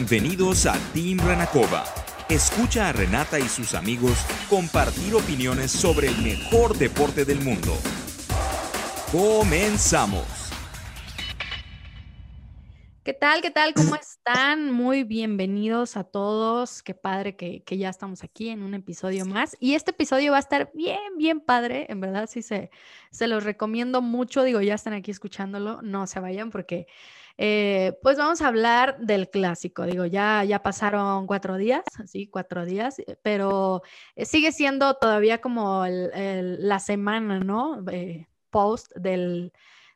Bienvenidos a Team Renacova. Escucha a Renata y sus amigos compartir opiniones sobre el mejor deporte del mundo. Comenzamos. ¿Qué tal? ¿Qué tal? ¿Cómo están? Muy bienvenidos a todos. Qué padre que, que, ya estamos aquí en un episodio más. Y este episodio va a estar bien, bien padre. En verdad, sí se, se los recomiendo mucho. Digo, ya están aquí escuchándolo. No se vayan porque, eh, pues vamos a hablar del clásico. Digo, ya, ya pasaron cuatro días, sí, cuatro días, eh, pero eh, sigue siendo todavía como el, el, la semana, ¿no? Eh, post del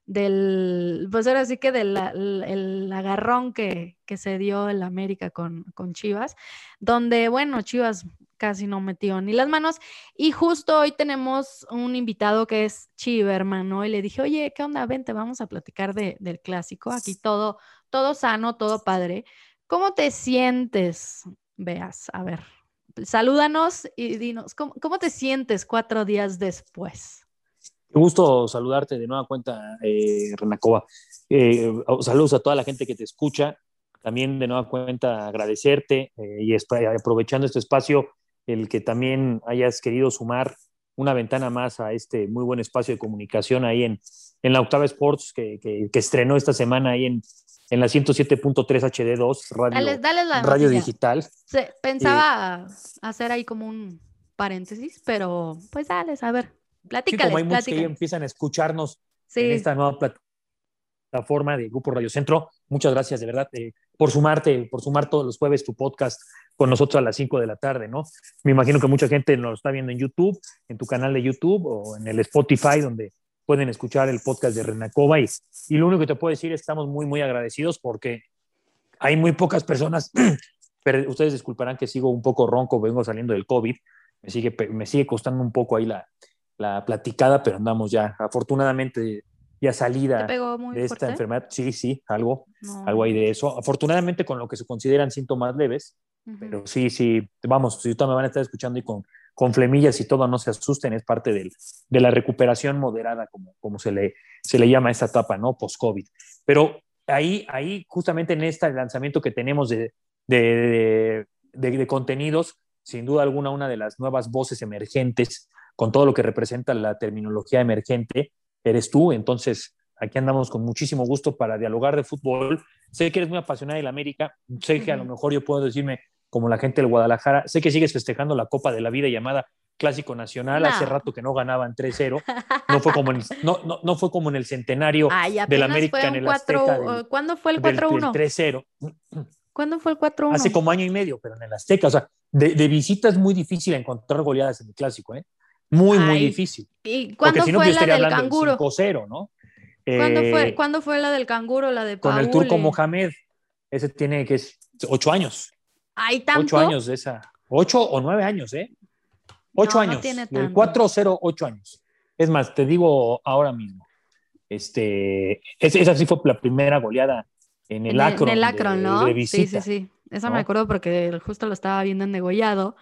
del, pues ahora sí que del el agarrón que, que, se dio el América con, con, Chivas, donde, bueno, Chivas casi no metió ni las manos. Y justo hoy tenemos un invitado que es Chiverman, ¿no? Y le dije, oye, ¿qué onda? Vente, vamos a platicar de, del clásico. Aquí todo, todo sano, todo padre. ¿Cómo te sientes? Veas, a ver, salúdanos y dinos, ¿cómo, cómo te sientes cuatro días después? Qué gusto saludarte de nueva cuenta, eh, Renacova. Eh, saludos a toda la gente que te escucha. También de nueva cuenta agradecerte eh, y aprovechando este espacio, el que también hayas querido sumar una ventana más a este muy buen espacio de comunicación ahí en, en la Octava Sports que, que, que estrenó esta semana ahí en, en la 107.3 HD2, radio, dale, dale la radio digital. Pensaba hacer ahí como un paréntesis, pero pues dale, a ver. Platícales, sí, como hay muchos que empiezan a escucharnos sí. en esta nueva plataforma de Grupo Radio Centro. Muchas gracias, de verdad, eh, por sumarte, por sumar todos los jueves tu podcast con nosotros a las 5 de la tarde, ¿no? Me imagino que mucha gente nos está viendo en YouTube, en tu canal de YouTube o en el Spotify, donde pueden escuchar el podcast de Renacova. Y, y lo único que te puedo decir es que estamos muy, muy agradecidos porque hay muy pocas personas, pero ustedes disculparán que sigo un poco ronco, vengo saliendo del COVID, me sigue, me sigue costando un poco ahí la, la platicada, pero andamos ya, afortunadamente, ya salida de esta enfermedad. Sí, sí, algo, no. algo hay de eso. Afortunadamente, con lo que se consideran síntomas leves, uh -huh. pero sí, sí, vamos, si ahorita me van a estar escuchando y con, con flemillas y todo, no se asusten, es parte del, de la recuperación moderada, como, como se, le, se le llama a esta etapa, ¿no? Post-COVID. Pero ahí, ahí, justamente en este lanzamiento que tenemos de, de, de, de contenidos, sin duda alguna, una de las nuevas voces emergentes con todo lo que representa la terminología emergente, eres tú. Entonces, aquí andamos con muchísimo gusto para dialogar de fútbol. Sé que eres muy apasionada del América, sé que a lo mejor yo puedo decirme, como la gente del Guadalajara, sé que sigues festejando la Copa de la Vida llamada Clásico Nacional, no. hace rato que no ganaban 3-0, no, fue como en el, no, no, no fue como en el centenario Ay, del América en el 4, Azteca. Del, ¿Cuándo fue el 4-1? 3-0. ¿Cuándo fue el 4-1? Hace como año y medio, pero en el Azteca, o sea, de, de visita es muy difícil encontrar goleadas en el Clásico, ¿eh? Muy, Ay, muy difícil. ¿Y cuándo si no, fue la del canguro? 5-0, ¿no? ¿Cuándo, eh, fue, ¿Cuándo fue la del canguro, la de Con Paul? el turco Mohamed. Ese tiene que es ocho años. ¿Hay tanto? Ocho años de esa. Ocho o nueve años, ¿eh? Ocho no, años. No tiene del 4-0, ocho años. Es más, te digo ahora mismo. Este, esa sí fue la primera goleada en el Acron. En el Acron, de, ¿no? De visita, sí, sí, sí. Esa ¿no? me acuerdo porque justo lo estaba viendo en Degollado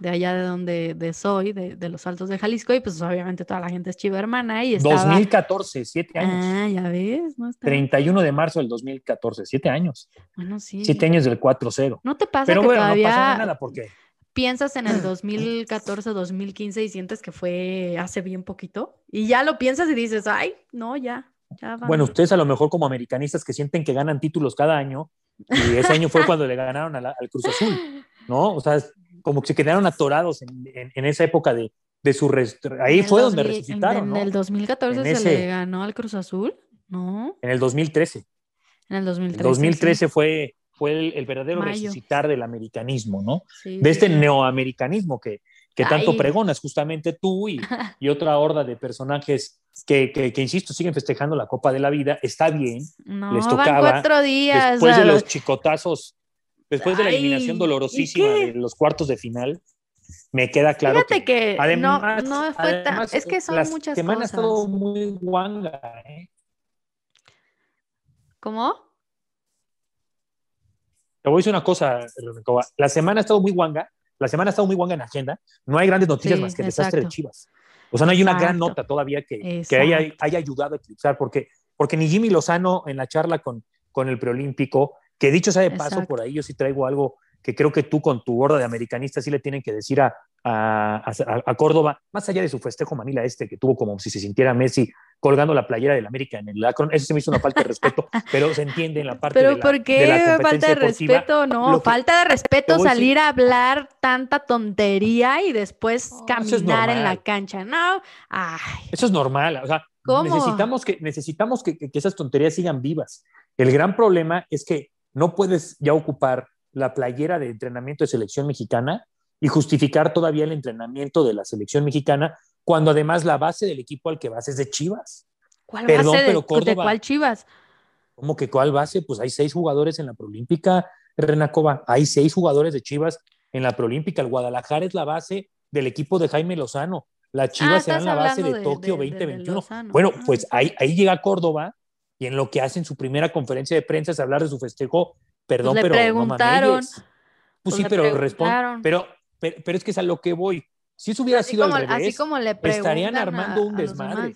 de allá de donde de soy, de, de, los Altos de Jalisco, y pues obviamente toda la gente es chiva hermana. Y estaba... 2014, siete años. Ah, ya ves. No está... 31 de marzo del 2014, siete años. Bueno, sí. Siete años del 4-0. ¿No te pasa Pero que bueno, todavía no pasa nada porque piensas en el 2014, 2015 y sientes que fue hace bien poquito? Y ya lo piensas y dices, ay, no, ya. ya bueno, ustedes a lo mejor como americanistas que sienten que ganan títulos cada año, y ese año fue cuando le ganaron la, al Cruz Azul, ¿no? O sea, como que se quedaron atorados en, en, en esa época de, de su ahí fue 2000, donde resucitaron. En, ¿no? el 2014 en se ese, le ganó al Cruz Azul, ¿no? En el 2013. En el 2013. El 2013 sí. fue, fue el, el verdadero Mayo. resucitar del americanismo, ¿no? Sí, de este sí. neoamericanismo que, que tanto pregonas justamente tú y, y, otra horda de personajes que, que, que, insisto, siguen festejando la Copa de la Vida. Está bien, no, les tocaba. Van cuatro días. Después de los chicotazos, después de la eliminación dolorosísima de los cuartos de final, me queda claro Fíjate que, que además, no, no fue además, tan, es que son la muchas semana cosas. ha estado muy guanga, ¿eh? ¿Cómo? Te voy a decir una cosa, la semana ha estado muy guanga, la semana ha estado muy guanga en agenda, no hay grandes noticias Sí, más que el exacto. desastre de Chivas. O sea, no hay una gran nota todavía que, que Exacto. haya, haya ayudado a eclipsar, porque, porque ni Jimmy Lozano en la charla con, con el preolímpico, Que dicho sea de paso, por ahí yo sí traigo algo que creo que tú con tu gorda de americanista sí le tienen que decir a, a, Córdoba, más allá de su festejo Manila este, que tuvo como si se sintiera Messi colgando la playera del América en el Akron, eso se me hizo una falta de respeto, pero se entiende en la parte pero de ¿por qué falta de respeto? No, falta de respeto salir a hablar tanta tontería y después caminar en la cancha, ¿no? Eso es normal, o sea, necesitamos, que, necesitamos que esas tonterías sigan vivas. El gran problema es que no puedes ya ocupar la playera de entrenamiento de selección mexicana y justificar todavía el entrenamiento de la selección mexicana cuando además la base del equipo al que vas es de Chivas. ¿Cuál base de, de cuál Chivas? ¿Cómo que cuál base? Pues hay seis jugadores en la Proolímpica, Renacova. Hay seis jugadores de Chivas en la Proolímpica. El Guadalajara es la base del equipo de Jaime Lozano. La Chivas ah, será la base de, Tokio 2021. bueno, ah, pues ahí, ahí llega Córdoba y en lo que hace en su primera conferencia de prensa es hablar de su festejo Perdón, pues pero preguntaron. No pues, sí, pues pero responde. Pero, pero, es que es a lo que voy. Si eso hubiera sido al revés, así como le estarían armando un desmadre.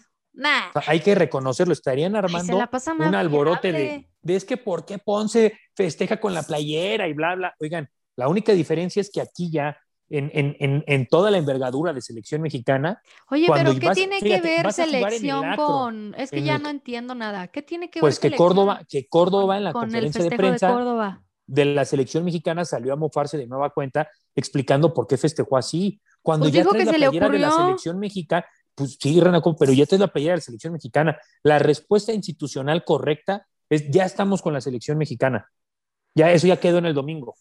hay que reconocerlo, estarían armando un alborote de, de, es que por qué Ponce festeja con la playera y bla, bla. Oigan, la única diferencia es que aquí ya en, en, en, toda la envergadura de selección mexicana. Oye, pero ¿qué tiene que ver selección con.? Es que ya no entiendo nada. ¿Qué tiene que pues ver? Pues que Córdoba, que Córdoba en la conferencia de prensa de, la selección mexicana salió a mofarse de nueva cuenta explicando por qué festejó así. Cuando pues ya traes la playera de la selección mexicana, pues sí, Renaco, pero ya traes la playera de la selección mexicana. La respuesta institucional correcta es ya estamos con la selección mexicana. Ya eso ya quedó en el domingo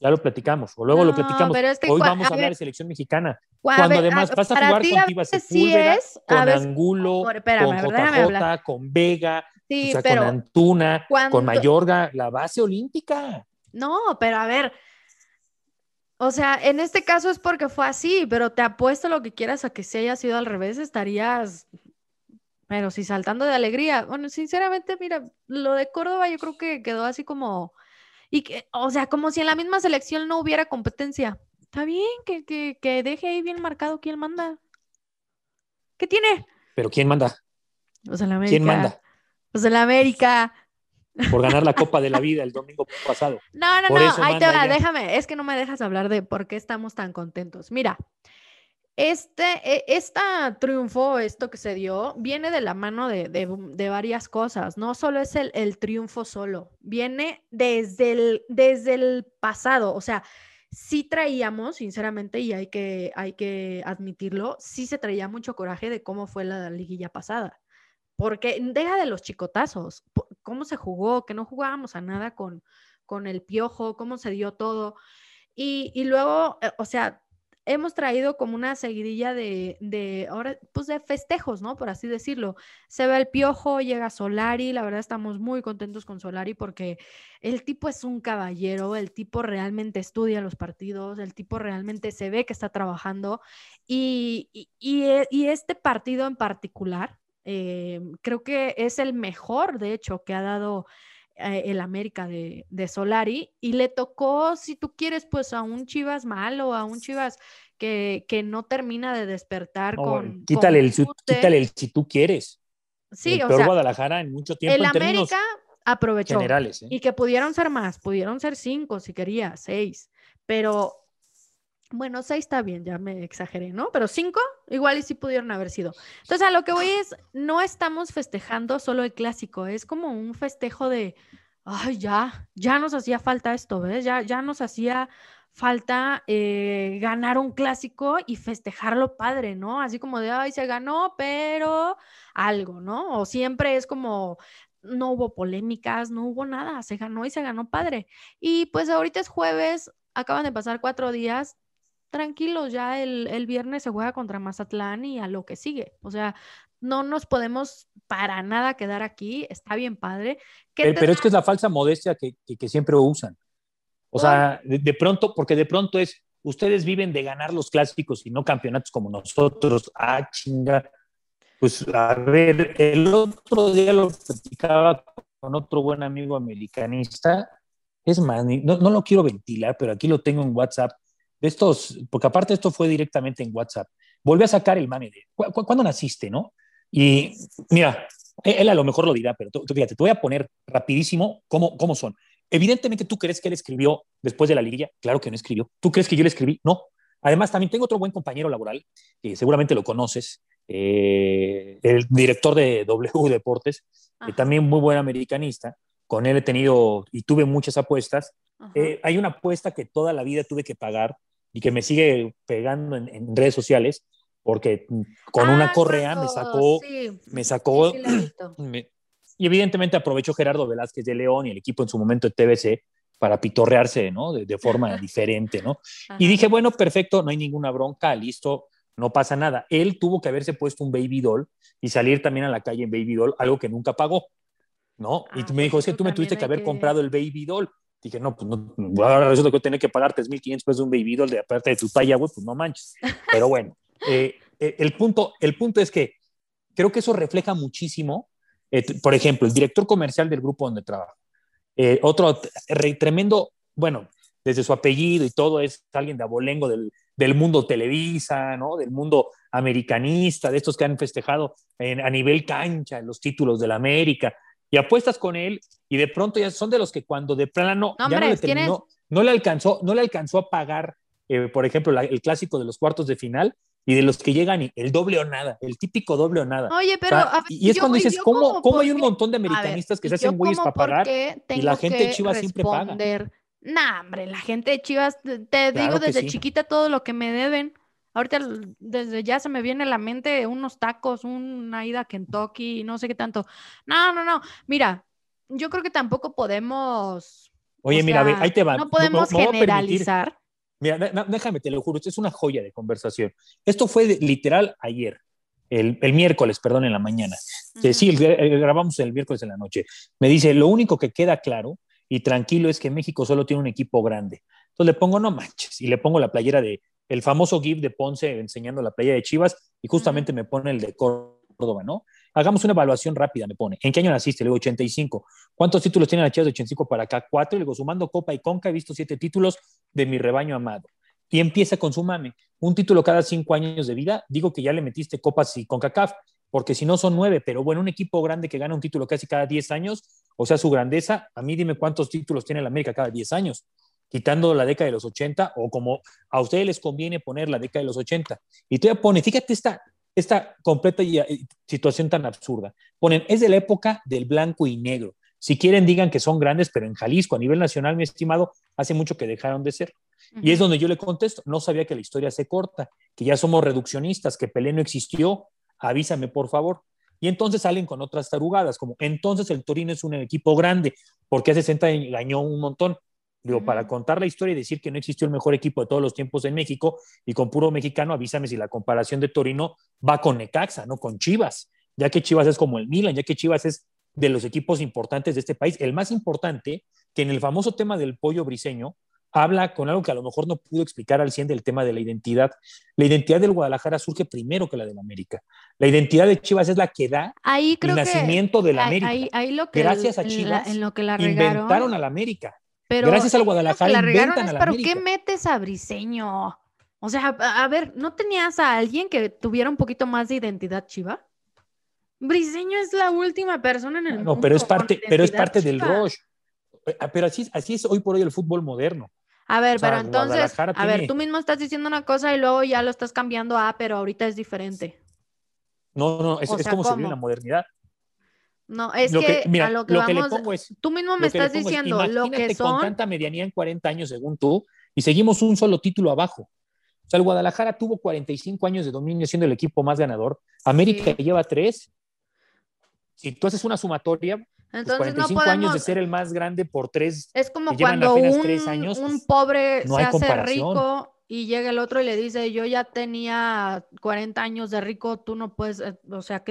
ya lo platicamos, o luego lo platicamos. Hoy vamos a, hablar de selección mexicana. Cuando además vas a jugar con Tivas Sepúlveda, con Angulo, con JJ, con Vega, con Antuna, con Mayorga, la base olímpica. No, pero a ver, o sea, en este caso es porque fue así, pero te apuesto lo que quieras a que si haya sido al revés, estarías, pero sí saltando de alegría. Bueno, sinceramente, mira, lo de Córdoba yo creo que quedó así como y que, o sea, como si en la misma selección no hubiera competencia. Está bien que, que, deje ahí bien marcado quién manda. ¿Qué tiene? ¿Pero quién manda? Pues el América. ¿Quién manda? Pues el América. Por ganar la Copa de la Vida el domingo pasado. No, no, no, ahí te va, déjame, es que no me dejas hablar de por qué estamos tan contentos. Mira, este, e, esta triunfo, esto que se dio, viene de la mano de, varias cosas. No solo es el, triunfo solo, viene desde el, desde el pasado. O sea, sí traíamos, sinceramente, y hay que, hay que admitirlo, sí se traía mucho coraje de cómo fue la liguilla pasada. Porque deja de los chicotazos, cómo se jugó, que no jugábamos a nada con, con el piojo, cómo se dio todo. Y, y luego, eh, o sea, hemos traído como una seguidilla de, ahora, pues de festejos, ¿no? Por así decirlo. Se ve el piojo, llega Solari, la verdad estamos muy contentos con Solari porque el tipo es un caballero, el tipo realmente estudia los partidos, el tipo realmente se ve que está trabajando y, y, eh, este partido en particular, eh, creo que es el mejor, de hecho, que ha dado eh, el América de, Solari y le tocó, si tú quieres, pues a un Chivas malo, a un Chivas que, que no termina de despertar con... Quítale, el, quítale el si tú quieres. Sí, el o peor Guadalajara en mucho tiempo. El América aprovechó. Generales, ¿eh? Y que pudieron ser más, pudieron ser cinco si quería, seis, pero bueno, seis está bien, ya me exageré, ¿no? Pero cinco, igual y sí pudieron haber sido. Entonces, a lo que voy es, no estamos festejando solo el clásico, es como un festejo de, ay, ya, ya nos hacía falta esto, ¿ves? Ya, ya nos hacía falta eh, ganar un clásico y festejarlo padre, ¿no? Así como de, ay, se ganó, pero algo, ¿no? O siempre es como, no hubo polémicas, no hubo nada, se ganó y se ganó padre. Y pues ahorita es jueves, acaban de pasar cuatro días, tranquilos, ya el, viernes se juega contra Mazatlán y a lo que sigue. O sea, no nos podemos para nada quedar aquí, está bien padre. Pero, es que es la falsa modestia que, siempre usan. O sea, de, pronto, porque de pronto es, ustedes viven de ganar los clásicos y no campeonatos como nosotros. Ah, chinga. Pues a ver, el otro día lo platicaba con otro buen amigo americanista. Es más, no, no lo quiero ventilar, pero aquí lo tengo en WhatsApp de estos, porque aparte esto fue directamente en WhatsApp, volví a sacar el mame de, ¿cuándo naciste, no? Y mira, e-, él a lo mejor lo dirá, pero tú, fíjate, te voy a poner rapidísimo cómo, cómo son. evidentemente tú crees que él escribió después de la liguilla, claro que no escribió. ¿Tú crees que yo le escribí? No. Además, también tengo otro buen compañero laboral, que seguramente lo conoces, eh, el director de W Deportes, que también muy buen americanista. Con él he tenido y tuve muchas apuestas. Eh, hay una apuesta que toda la vida tuve que pagar y que me sigue pegando en, redes sociales, porque con una ah, correa me sacó, me sacó, y evidentemente aprovechó Gerardo Velázquez de León y el equipo en su momento de TBC para pitorrearse, ¿no? De, forma diferente, ¿no? Y dije, bueno, perfecto, no hay ninguna bronca, listo, no pasa nada. Él tuvo que haberse puesto un baby doll y salir también a la calle en baby doll, algo que nunca pagó, ¿no? y ah, me dijo, es que tú me tuviste que haber comprado el baby doll. Dije, no, pues no, ahora resulta que tener que pagar 3.500 pesos de un baby doll de aparte de tu talla, güey, pues no manches. Pero bueno, eh, eh, el, punto, el punto es que creo que eso refleja muchísimo, eh, por ejemplo, el director comercial del grupo donde trabajo, otro tremendo, bueno, desde su apellido y todo, es alguien de abolengo del, del mundo Televisa, ¿no? Del mundo americanista, de estos que han festejado a nivel cancha los títulos de la América. Y apuestas con él y de pronto ya son de los que cuando de plano no, ya no, le terminó, no le alcanzó, no le alcanzó a pagar, eh, por ejemplo, el clásico de los cuartos de final y de los que llegan el doble o nada, el típico doble o nada. Oye, pero. y es cuando dices, ¿cómo, ¿cómo hay un montón de americanistas que se hacen güeyes para pagar y la gente de Chivas siempre paga? Nah, hombre, la gente de Chivas, te digo desde chiquita todo lo que me deben. Ahorita desde ya se me viene a la mente unos tacos, una ida a Kentucky, no sé qué tanto. No, no, no. Mira, yo creo que tampoco podemos. Oye, mira, ahí te va. No podemos generalizar. Mira, déjame, te lo juro, esto es una joya de conversación. Esto fue literal ayer, el, miércoles, perdón, en la mañana. Sí, grabamos el miércoles en la noche. Me dice, lo único que queda claro y tranquilo es que México solo tiene un equipo grande. Entonces le pongo no manches y le pongo la playera de el famoso GIF de Ponce enseñando la playa de Chivas y justamente me pone el de Córdoba, ¿no? Hagamos una evaluación rápida, me pone. ¿En qué año naciste? Le digo 85. ¿Cuántos títulos tiene la Chivas de 85 para acá? Cuatro. Le digo, sumando Copa y Conca, he visto siete títulos de mi rebaño amado. Y empieza con su mame. Un título cada cinco años de vida. Digo que ya le metiste Copas y CONCACAF, porque si no son nueve, pero bueno, un equipo grande que gana un título casi cada diez años, o sea, su grandeza, a mí dime cuántos títulos tiene la América cada 10 años, quitando la década de los 80 o como a ustedes les conviene poner la década de los 80. Y todavía pone, fíjate esta, esta completa eh, situación tan absurda. Ponen, es de la época del blanco y negro. Si quieren, digan que son grandes, pero en Jalisco, a nivel nacional, mi estimado, hace mucho que dejaron de ser. Y es donde yo le contesto, no sabía que la historia se corta, que ya somos reduccionistas, que Pelé no existió, avísame por favor. Y entonces salen con otras tarugadas, como entonces el Torino es un equipo grande, porque hace 60 ganó un montón. Digo, para contar la historia y decir que no existió el mejor equipo de todos los tiempos en México y con puro mexicano, avísame si la comparación de Torino va con Necaxa, no con Chivas, ya que Chivas es como el Milan, ya que Chivas es de los equipos importantes de este país, el más importante, que en el famoso tema del pollo briseño, habla con algo que a lo mejor no pudo explicar al 100 del tema de la identidad. La identidad del Guadalajara surge primero que la del América. La identidad de Chivas es la que da el nacimiento de la América. Ahí, lo que Gracias a Chivas en lo que la inventaron a la América. Pero Gracias al Guadalajara la ¿Pero qué metes a Briseño? O sea, a, ver, ¿no tenías a alguien que tuviera un poquito más de identidad chiva? Briseño es la última persona en el mundo. No, pero es parte, pero es parte del Roche. Eh, pero así, así es hoy por hoy el fútbol moderno. A ver, pero entonces, a ver, tú mismo estás diciendo una cosa y luego ya lo estás cambiando a, pero ahorita es diferente. No, no, es, como se vive en la modernidad. No, es que, a lo que, vamos, es, tú mismo me estás diciendo lo que son. con tanta medianía en 40 años, según tú, y seguimos un solo título abajo. O sea, el Guadalajara tuvo 45 años de dominio siendo el equipo más ganador. América lleva tres. Si tú haces una sumatoria, entonces 45 años de ser el más grande por tres. Es como cuando un, años, un pobre se hace rico y llega el otro y le dice, yo ya tenía 40 años de rico, tú no puedes, eh, o sea,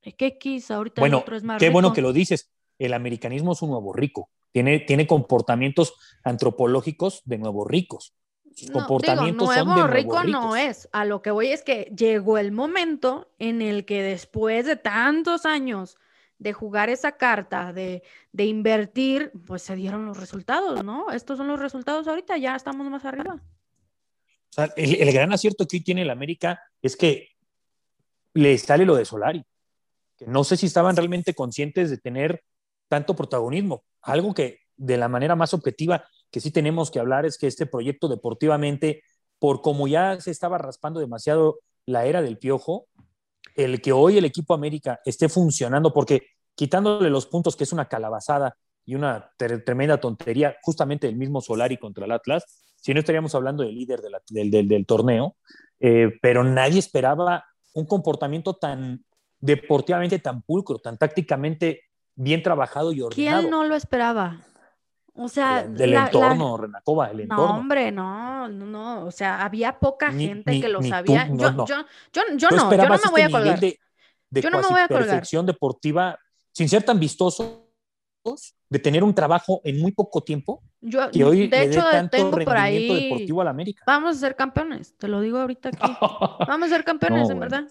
¿qué, qué quis? Ahorita bueno, el otro es más qué bueno que lo dices. El americanismo es un nuevo rico. Tiene, tiene comportamientos antropológicos de nuevos ricos. Sus comportamientos nuevo son de rico no es. A lo que voy es que llegó el momento en el que después de tantos años de jugar esa carta, de, de, invertir, pues se dieron los resultados, ¿no? Estos son los resultados ahorita, ya estamos más arriba. O sea, el, gran acierto que hoy tiene el América es que le sale lo de Solari. Que no sé si estaban realmente conscientes de tener tanto protagonismo. Algo que de la manera más objetiva que sí tenemos que hablar es que este proyecto deportivamente, por como ya se estaba raspando demasiado la era del piojo, el que hoy el equipo América esté funcionando, porque quitándole los puntos, que es una calabazada y una tremenda tontería, justamente el mismo Solari contra el Atlas, si no estaríamos hablando del líder del, torneo, eh, pero nadie esperaba un comportamiento tan deportivamente tan pulcro, tan tácticamente bien trabajado y ordenado. ¿Quién no lo esperaba? O sea, del entorno, Renacova, el entorno. No, hombre, no, no, no. O sea, había poca gente que lo sabía. yo, no. Yo, yo, yo, no, yo no me voy a este colgar. De, yo no me voy a colgar. perfección deportiva, sin ser tan vistosos, de tener un trabajo en muy poco tiempo, yo, que hoy de hecho, tanto tengo por ahí, deportivo a la América. Vamos a ser campeones, te lo digo ahorita aquí. Vamos a ser campeones, en verdad.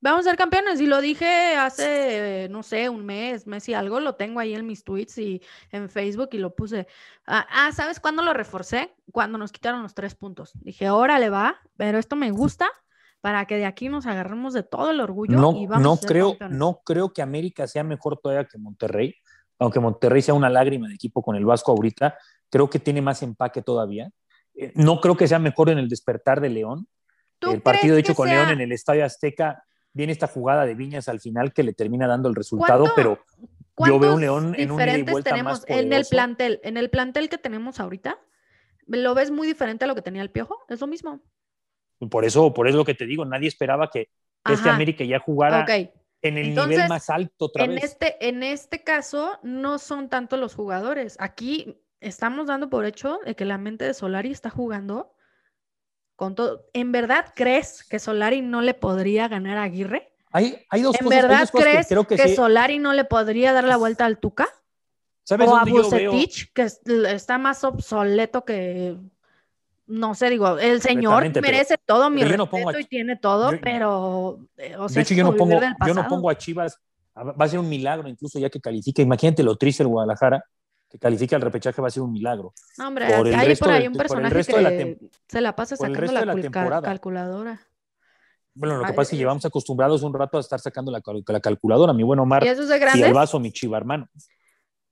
Vamos a ser campeones. Y lo dije hace, no sé, un mes, mes y algo. Lo tengo ahí en mis tweets y en Facebook y lo puse. Ah, ah ¿sabes cuándo lo reforcé? Cuando nos quitaron los tres puntos. Dije, órale va, pero esto me gusta para que de aquí nos agarremos de todo el orgullo. No, y vamos no, creo, no creo que América sea mejor todavía que Monterrey. Aunque Monterrey sea una lágrima de equipo con el Vasco ahorita, creo que tiene más empaque todavía. Eh, no creo que sea mejor en el despertar de León. El partido hecho con León en el Estadio Azteca viene esta jugada de Viñas al final que le termina dando el resultado, pero yo veo un León en un ida y vuelta tenemos en el plantel, en el plantel que tenemos ahorita, ¿lo ves muy diferente a lo que tenía el Piojo? Es lo mismo. Por eso, por eso lo que te digo, nadie esperaba que este América ya jugara en el nivel más alto otra en Este, en este caso, no son tanto los jugadores. Aquí estamos dando por hecho de que la mente de Solari está jugando con todo. ¿En verdad crees que Solari no le podría ganar a Aguirre? Hay, hay dos ¿En verdad crees que, Solari no le podría dar la vuelta al Tuca? ¿Sabes o a Bucetich, que está más obsoleto que no sé, digo, el señor merece todo mi respeto y tiene todo, pero eh, de hecho yo no pongo yo no pongo a Chivas va a ser un milagro incluso ya que califica, imagínate lo triste el Guadalajara que califique al repechaje va a ser un milagro. No, hombre, hay por ahí un personaje que se la pasa sacando la, calculadora. Bueno, lo que pasa es que llevamos acostumbrados un rato a estar sacando la, calculadora, mi buen Omar. ¿Y eso es de grandes? Y el vaso, mi chiva hermano.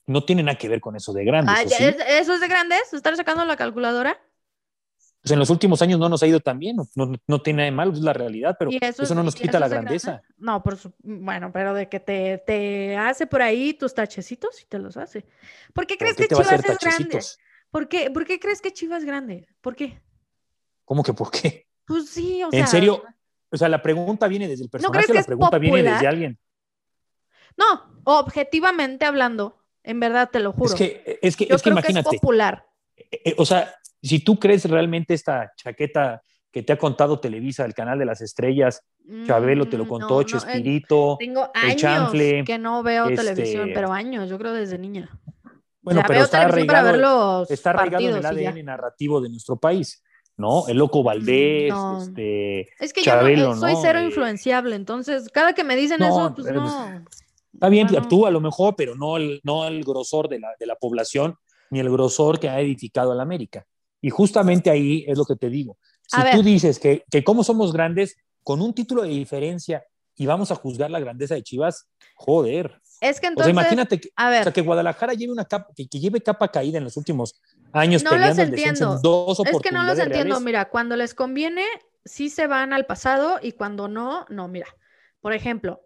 No tiene nada que ver con eso de grandes. ¿Eso es de grandes? ¿Estar sacando la calculadora? Pues en los últimos años no nos ha ido tan bien, no, tiene nada de malo, es la realidad, pero eso, no nos quita la grandeza. No, por bueno, pero de que te, hace por ahí tus tachecitos y te los hace. ¿Por qué crees que Chivas es grande? ¿Por qué, ¿Por qué crees que Chivas es grande? ¿Por qué? ¿Cómo que por qué? Pues sí, o sea. ¿En serio? O sea, la pregunta viene desde el personaje, ¿no la pregunta viene desde alguien. No, objetivamente hablando, en verdad te lo juro. Es que, es que, es que imagínate. es popular. Eh, eh, o sea, si tú crees realmente esta chaqueta que te ha contado Televisa, el canal de las estrellas, Chabelo te lo mm, contó, no, Chespirito, tengo años que no veo televisión, este pero años, yo creo desde niña. Bueno, pero está arraigado, está arraigado en el ADN narrativo de nuestro país. ¿no? El Loco Valdés, este, es que yo soy cero influenciable, entonces cada que me dicen eso, pues no. Está bien, tú a lo mejor, pero no el, no el grosor de la, de la población, ni el grosor que ha edificado a la América. Y justamente ahí es lo que te digo. Si tú dices que, que como somos grandes, con un título de diferencia y vamos a juzgar la grandeza de Chivas, joder. Es que entonces, imagínate que, o sea, que Guadalajara lleve una capa, que, lleve capa caída en los últimos años no peleando los entiendo. dos Es que no los entiendo. Mira, cuando les conviene, sí se van al pasado y cuando no, no. Mira, por ejemplo,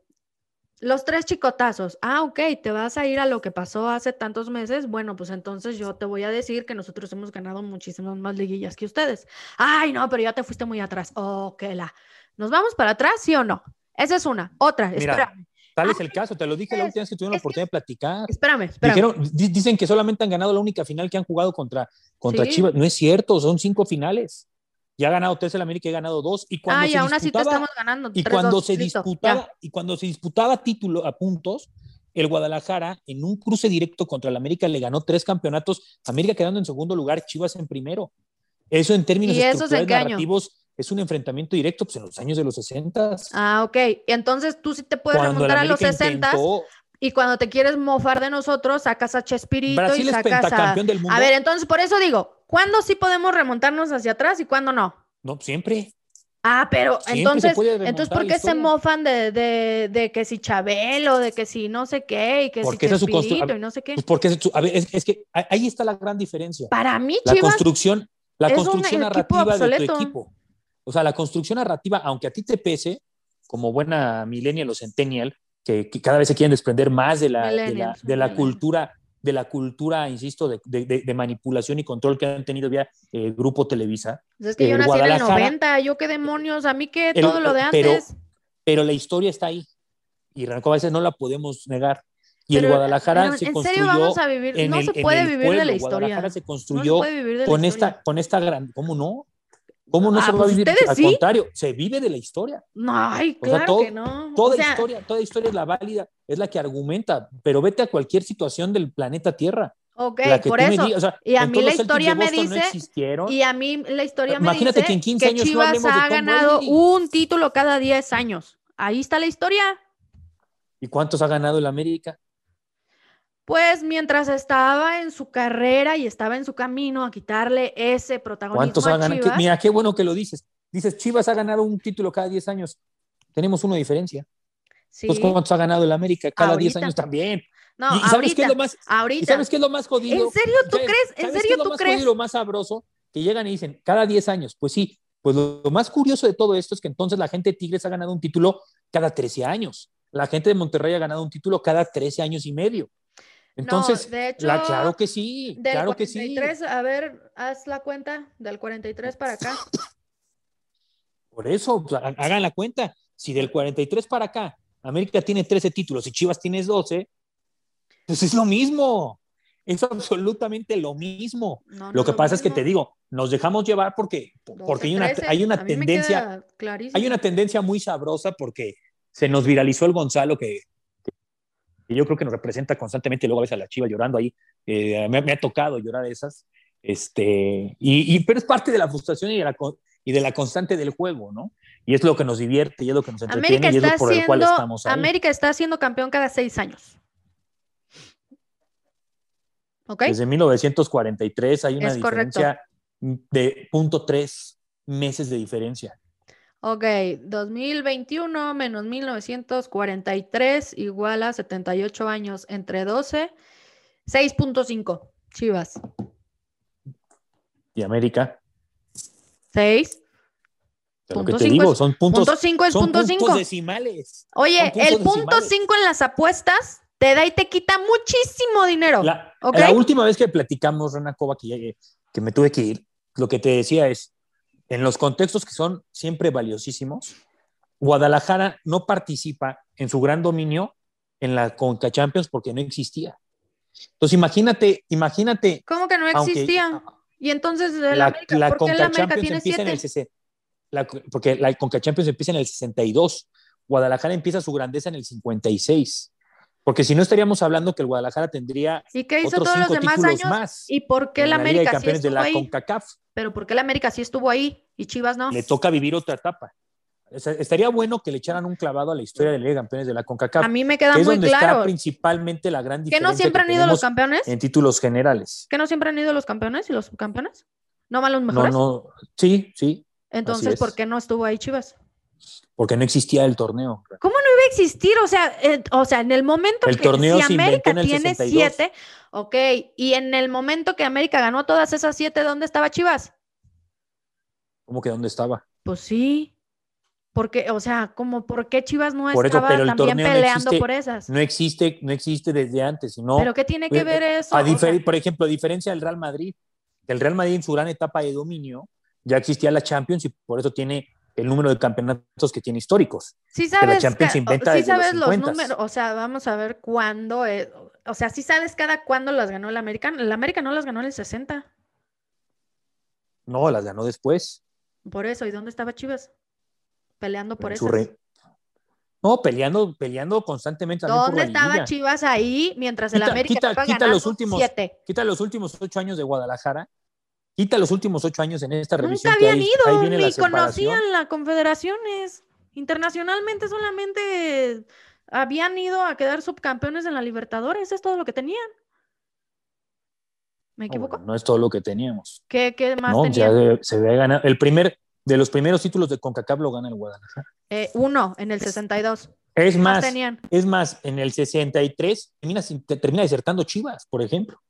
los tres chicotazos. Ah, ok, te vas a ir a lo que pasó hace tantos meses. Bueno, pues entonces yo te voy a decir que nosotros hemos ganado muchísimas más liguillas que ustedes. Ay, no, pero ya te fuiste muy atrás. Ok, la. ¿Nos vamos para atrás, sí o no? Esa es una. Otra, Mira, Tal es el caso, te lo dije la última vez que tuvieron la oportunidad de platicar. Espérame, espérame. dicen que solamente han ganado la única final que han jugado contra, contra Chivas. No es cierto, son cinco finales ya ha ganado tres el América y ha ganado dos. Y cuando se aún así estamos ganando. Y cuando, se disputaba, y cuando se disputaba título a puntos, el Guadalajara en un cruce directo contra el América le ganó tres campeonatos, América quedando en segundo lugar, Chivas en primero. Eso en términos estructurales narrativos es un enfrentamiento directo pues, en los años de los 60. Ah, ok. Entonces tú sí te puedes remontar a los 60 y cuando te quieres mofar de nosotros, sacas a Chespirito y sacas a... Del mundo. A ver, entonces por eso digo, ¿cuándo sí podemos remontarnos hacia atrás y cuándo no? No, siempre. Ah, pero entonces, entonces ¿por qué se mofan de, de, de, que si Chabelo, de que si no sé qué, y que si es su y no sé qué? Pues porque es, a ver, es, que ahí está la gran diferencia. Para mí, la construcción, la construcción narrativa de tu equipo. O sea, la construcción narrativa, aunque a ti te pese, como buena millennial o centennial, que, que cada vez se quieren desprender más de la, de la, de la cultura de la cultura, insisto, de, de, manipulación y control que han tenido ya el Grupo Televisa. Pues es que yo eh, nací en el 90, yo qué demonios, a mí que todo lo de antes. Pero, la historia está ahí y a veces no la podemos negar. Y el Guadalajara se construyó. Vamos a vivir, no se puede vivir de la historia. Guadalajara se construyó con, esta, con esta gran. ¿Cómo no? ¿Cómo no ah, se va a pues vivir? Al contrario, se vive de la historia. No, ay, claro que no. Toda historia, toda historia es la válida, es la que argumenta, pero vete a cualquier situación del planeta Tierra. Ok, por eso. y a mí la historia me dice. y a mí la historia me dice que, en 15 años Chivas ha ganado un título cada 10 años. Ahí está la historia. ¿Y cuántos ha ganado el América? Pues mientras estaba en su carrera y estaba en su camino a quitarle ese protagonismo ¿Cuántos a Chivas, Mira, qué bueno que lo dices. Dices, Chivas ha ganado un título cada 10 años. Tenemos una diferencia. Sí. Pues, ¿cuántos ha ganado el América? Cada 10 años también. No, ¿Y sabes qué es lo más, ahorita. sabes qué es lo más jodido? ¿En serio tú crees? ¿En serio qué es lo más crees? Jodido, lo más sabroso, que llegan y dicen, cada 10 años. Pues sí, pues lo, lo, más curioso de todo esto es que entonces la gente de Tigres ha ganado un título cada 13 años. La gente de Monterrey ha ganado un título cada 13 años y medio. Entonces, de hecho, claro que sí, claro que sí. A ver, haz la cuenta del 43 para acá. Por eso, hagan la cuenta. Si del 43 para acá, América tiene 13 títulos y Chivas tienes 12, pues es lo mismo. Es absolutamente lo mismo. lo que pasa es que te digo, nos dejamos llevar porque, porque hay una, hay una tendencia, hay una tendencia muy sabrosa porque se nos viralizó el Gonzalo que, y yo creo que nos representa constantemente, luego a veces a la chiva llorando ahí, eh, me, ha tocado llorar esas, este, y, pero es parte de la frustración y de la, y de la constante del juego, ¿no? Y es lo que nos divierte y es lo que nos entretiene y es lo por el cual estamos ahí. América está siendo campeón cada seis años. ¿Okay? Desde 1943 hay una diferencia de punto tres meses de diferencia. Ok, 2021 menos 1943 igual a 78 años entre 12, 6.5, Chivas. ¿Y América? 6. Lo que te digo, son puntos. Punto 5 es punto 5. decimales. Oye, el punto 5 en las apuestas te da y te quita muchísimo dinero. La, la última vez que platicamos, Rana Cova, que, que me tuve que ir, lo que te decía es, en los contextos que son siempre valiosísimos, Guadalajara no participa en su gran dominio en la Conca Champions porque no existía. Entonces imagínate, imagínate. ¿Cómo que no existía? y entonces la, la Conca Champions empieza en el la, porque la Conca Champions empieza en el 62. Guadalajara empieza su grandeza en el 56. Porque si no estaríamos hablando que el Guadalajara tendría ¿Y qué hizo todos los demás años? Más ¿Y por qué el América sí estuvo ahí? Pero ¿por qué el América sí estuvo ahí y Chivas no? Le toca vivir otra etapa. estaría bueno que le echaran un clavado a la historia de la Liga de Campeones de la CONCACAF. A mí me queda muy donde claro. Está principalmente la gran diferencia. ¿Que no siempre han ido los campeones? En títulos generales. ¿Que no siempre han ido los campeones y los campeones? ¿No van los mejores? No, no. Sí, sí. Entonces, ¿por qué no estuvo ahí Chivas? porque no existía el torneo. ¿Cómo no a existir? O sea, eh, o sea en el momento el que torneo si América tiene siete, ok, y en el momento que América ganó todas esas siete, ¿dónde estaba Chivas? ¿Cómo que dónde estaba? Pues sí. Porque, o sea, como por qué Chivas no estaba también peleando por esas. No existe, no existe desde antes, ¿no? Pero qué tiene que ver eso. por ejemplo, a diferencia del Real Madrid, el Real Madrid en su gran etapa de dominio ya existía la Champions y por eso tiene el número de campeonatos que tiene históricos. Sí sabes, sí sabes los, números, o sea, vamos a ver cuándo, o sea, sí sabes cada cuándo las ganó el América. El América no las ganó en el 60. No, las ganó después. Por eso, ¿y dónde estaba Chivas? Peleando por eso. No, peleando, peleando constantemente. ¿Dónde estaba Chivas ahí mientras el América quita, estaba quita los últimos, siete? Quita los últimos ocho años de Guadalajara Quita los últimos ocho años en esta revisión. Nunca habían ido, ni conocían las confederaciones. Internacionalmente solamente habían ido a quedar subcampeones en la Libertadores, es todo lo que tenían. ¿Me equivoco? No, es todo lo que teníamos. ¿Qué, qué más no, Ya se ve ganado. El primer, de los primeros títulos de CONCACAF lo gana el Guadalajara. Eh, uno, en el 62. Es más, es más, en el 63 termina, termina desertando Chivas, por ejemplo.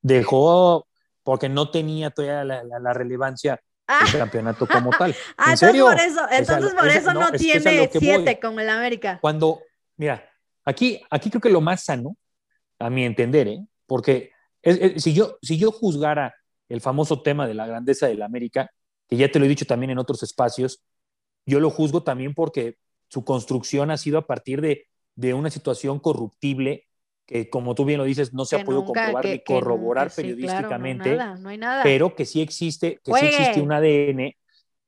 Dejó, porque no tenía todavía la, relevancia del ah. campeonato como tal. ah, entonces por eso, entonces por eso no, tiene siete con el América. Cuando, mira, aquí, aquí creo que lo más sano, a mi entender, ¿eh? porque si, yo, si yo juzgara el famoso tema de la grandeza del América, que ya te lo he dicho también en otros espacios, yo lo juzgo también porque su construcción ha sido a partir de, de una situación corruptible que, como tú bien lo dices, no se ha podido comprobar ni corroborar periodísticamente, no hay nada, pero que sí existe, que sí existe un ADN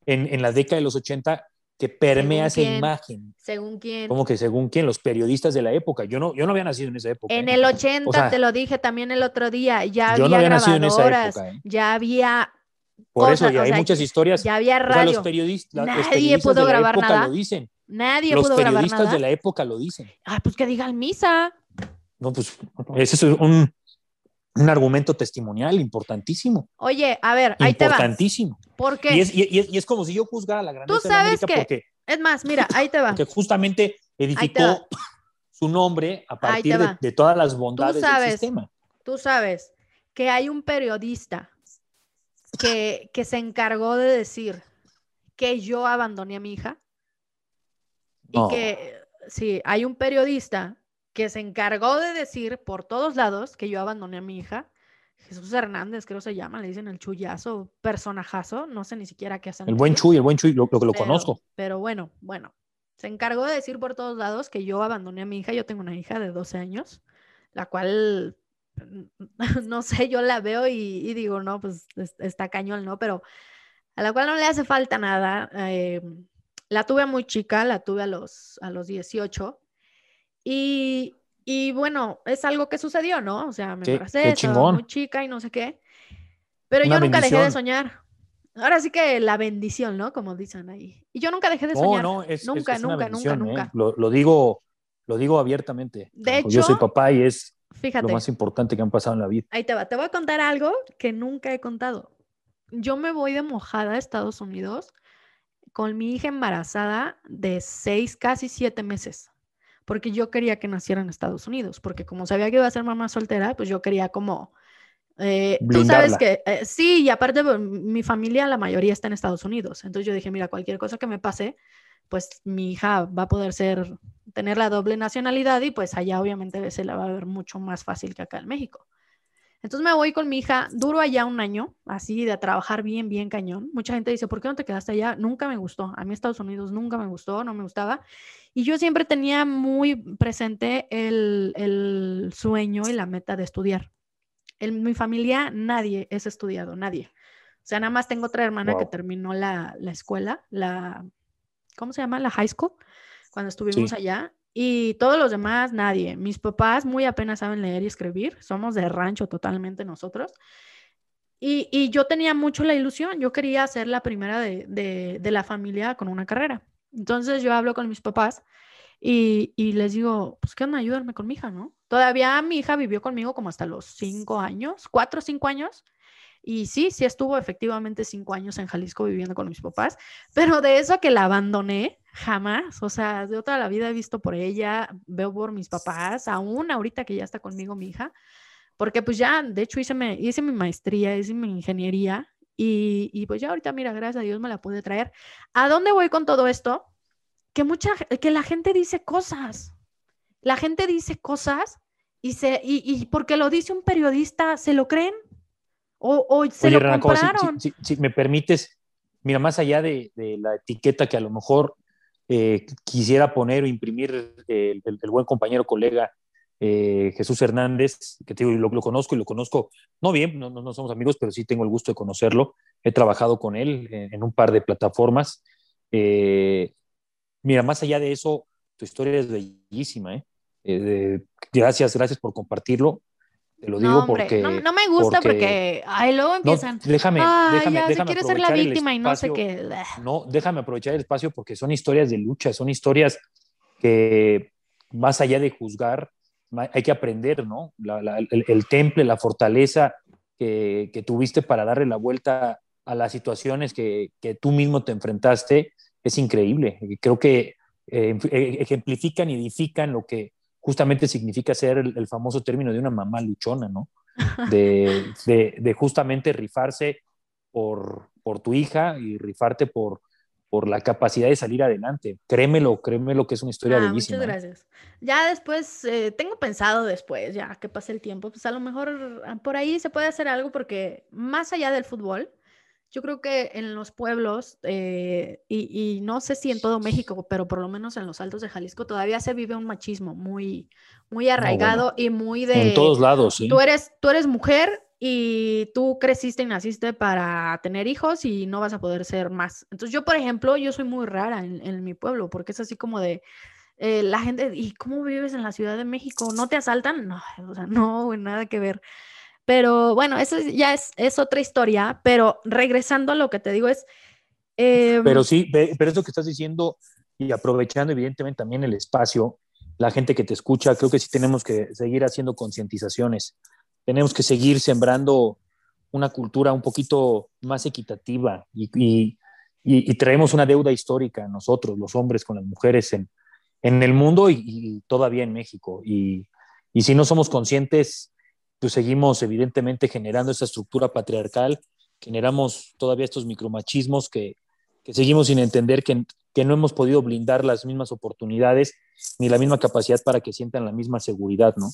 en, en la década de los 80 que permea esa imagen. ¿Según quién? Como que según quién, los periodistas de la época. Yo no, yo no había nacido en esa época. En ¿eh? el 80, te lo dije también el otro día, ya había, no había nacido en esa época, ¿eh? ya había por eso ya hay muchas historias. Ya había radio. los periodistas, Nadie pudo grabar nada. lo dicen. Nadie los pudo grabar nada. Los periodistas de la época lo dicen. Ah, pues que digan misa. No, pues ese es un, un argumento testimonial importantísimo. Oye, a ver, ahí te va. Importantísimo. ¿Por qué? Y es, y, y es, como si yo juzgara la grandeza Tú sabes de que, es más, mira, ahí te va. Que justamente edificó su nombre a partir de, de, todas las bondades del sistema. Tú sabes que hay un periodista que, que se encargó de decir que yo abandoné a mi hija. Y que, sí, hay un periodista que se encargó de decir por todos lados que yo abandoné a mi hija. Jesús Hernández, creo se llama, le dicen el chullazo, personajazo, no sé ni siquiera qué hacen. El buen Chuy, el buen Chuy, lo, que lo conozco. Pero bueno, bueno, se encargó de decir por todos lados que yo abandoné a mi hija, yo tengo una hija de 12 años, la cual no sé, yo la veo y, digo, no, pues está cañón, ¿no? Pero a la cual no le hace falta nada. Eh, la tuve muy chica, la tuve a los, a los 18. Y, y bueno, es algo que sucedió, ¿no? O sea, me embaracé, muy chica y no sé qué. Pero yo nunca dejé de soñar. Ahora sí que la bendición, ¿no? Como dicen ahí. Y yo nunca dejé de soñar. No, no, es, nunca, nunca, nunca, ¿eh? nunca. Lo, digo, lo digo abiertamente. De hecho, yo soy papá y es Fíjate. Lo más importante que han pasado en la vida. Ahí te va. Te voy a contar algo que nunca he contado. Yo me voy de mojada a Estados Unidos con mi hija embarazada de seis, casi siete meses, porque yo quería que naciera en Estados Unidos, porque como sabía que iba a ser mamá soltera, pues yo quería como... Eh, tú sabes que eh, sí, y aparte mi familia, la mayoría está en Estados Unidos, entonces yo dije, mira, cualquier cosa que me pase, pues mi hija va a poder ser, tener la doble nacionalidad y pues allá obviamente se la va a ver mucho más fácil que acá en México. Entonces me voy con mi hija, duro allá un año, así de trabajar bien, bien cañón. Mucha gente dice, ¿por qué no te quedaste allá? Nunca me gustó. A mí Estados Unidos nunca me gustó, no me gustaba. Y yo siempre tenía muy presente el, el sueño y la meta de estudiar. En mi familia nadie es estudiado, nadie. O sea, nada más tengo otra hermana que terminó la, la escuela, la, ¿cómo se llama? La high school, cuando estuvimos allá. Y todos los demás, nadie. Mis papás muy apenas saben leer y escribir. Somos de rancho totalmente nosotros. Y, y yo tenía mucho la ilusión. Yo quería ser la primera de, de, de, la familia con una carrera. Entonces yo hablo con mis papás y, y les digo, pues que ayúdenme con mi hija, ¿no? Todavía mi hija vivió conmigo como hasta los cinco años, cuatro o cinco años. Y sí, sí estuvo efectivamente cinco años en Jalisco viviendo con mis papás, pero de eso que la abandoné, jamás. O sea, de otra la vida he visto por ella, veo por mis papás, aún ahorita que ya está conmigo mi hija, porque pues ya, de hecho, hice, me, hice mi maestría, hice mi ingeniería y, y, pues ya ahorita, mira, gracias a Dios me la pude traer. ¿A dónde voy con todo esto? Que, mucha, que la gente dice cosas. La gente dice cosas y, se, y, y porque lo dice un periodista, ¿se lo creen? O, se lo compraron. Si, me permites, mira, más allá de, la etiqueta que a lo mejor eh, quisiera poner o imprimir el, buen compañero, colega eh, Jesús Hernández, que te digo, lo, conozco y lo conozco, no bien, no, no, somos amigos, pero sí tengo el gusto de conocerlo. He trabajado con él en, un par de plataformas. Eh, mira, más allá de eso, tu historia es bellísima. gracias, gracias por compartirlo. Te lo digo porque. No, no, me gusta porque, ay, luego empiezan. déjame, déjame, ya, déjame. ser la víctima y no sé qué. No, déjame aprovechar el espacio porque son historias de lucha, son historias que, más allá de juzgar, hay que aprender, ¿no? el, temple, la fortaleza que, que, tuviste para darle la vuelta a las situaciones que, que tú mismo te enfrentaste es increíble. Creo que eh, ejemplifican y edifican lo que justamente significa ser el, famoso término de una mamá luchona, ¿no? De, de, de justamente rifarse por, por, tu hija y rifarte por, por la capacidad de salir adelante. Créemelo, créemelo que es una historia ah, bellísima. Muchas ¿eh? gracias. Ya después, eh, tengo pensado después, ya que pase el tiempo, pues a lo mejor ah, por ahí se puede hacer algo porque más allá del fútbol, yo creo que en los pueblos, eh, y, no sé si en todo México, pero por lo menos en los altos de Jalisco, todavía se vive un machismo muy, muy arraigado y muy de... En todos lados, sí. Tú eres, tú eres mujer y tú creciste y naciste para tener hijos y no vas a poder ser más. Entonces yo, por ejemplo, yo soy muy rara en, mi pueblo, porque es así como de... Eh, la gente, ¿y cómo vives en la Ciudad de México? ¿No te asaltan? No, o sea, no, nada que ver. Pero bueno, eso ya es, es otra historia, pero regresando a lo que te digo es... Em, pero sí, pero es lo que estás diciendo y aprovechando evidentemente también el espacio, la gente que te escucha, creo que sí tenemos que seguir haciendo concientizaciones, tenemos que seguir sembrando una cultura un poquito más equitativa y, y, y, traemos una deuda histórica nosotros, los hombres, con las mujeres en, en el mundo y, todavía en México. Y, si no somos conscientes pues seguimos evidentemente generando esa estructura patriarcal, generamos todavía estos micromachismos que, que seguimos sin entender que, que, no hemos podido blindar las mismas oportunidades ni la misma capacidad para que sientan la misma seguridad, ¿no?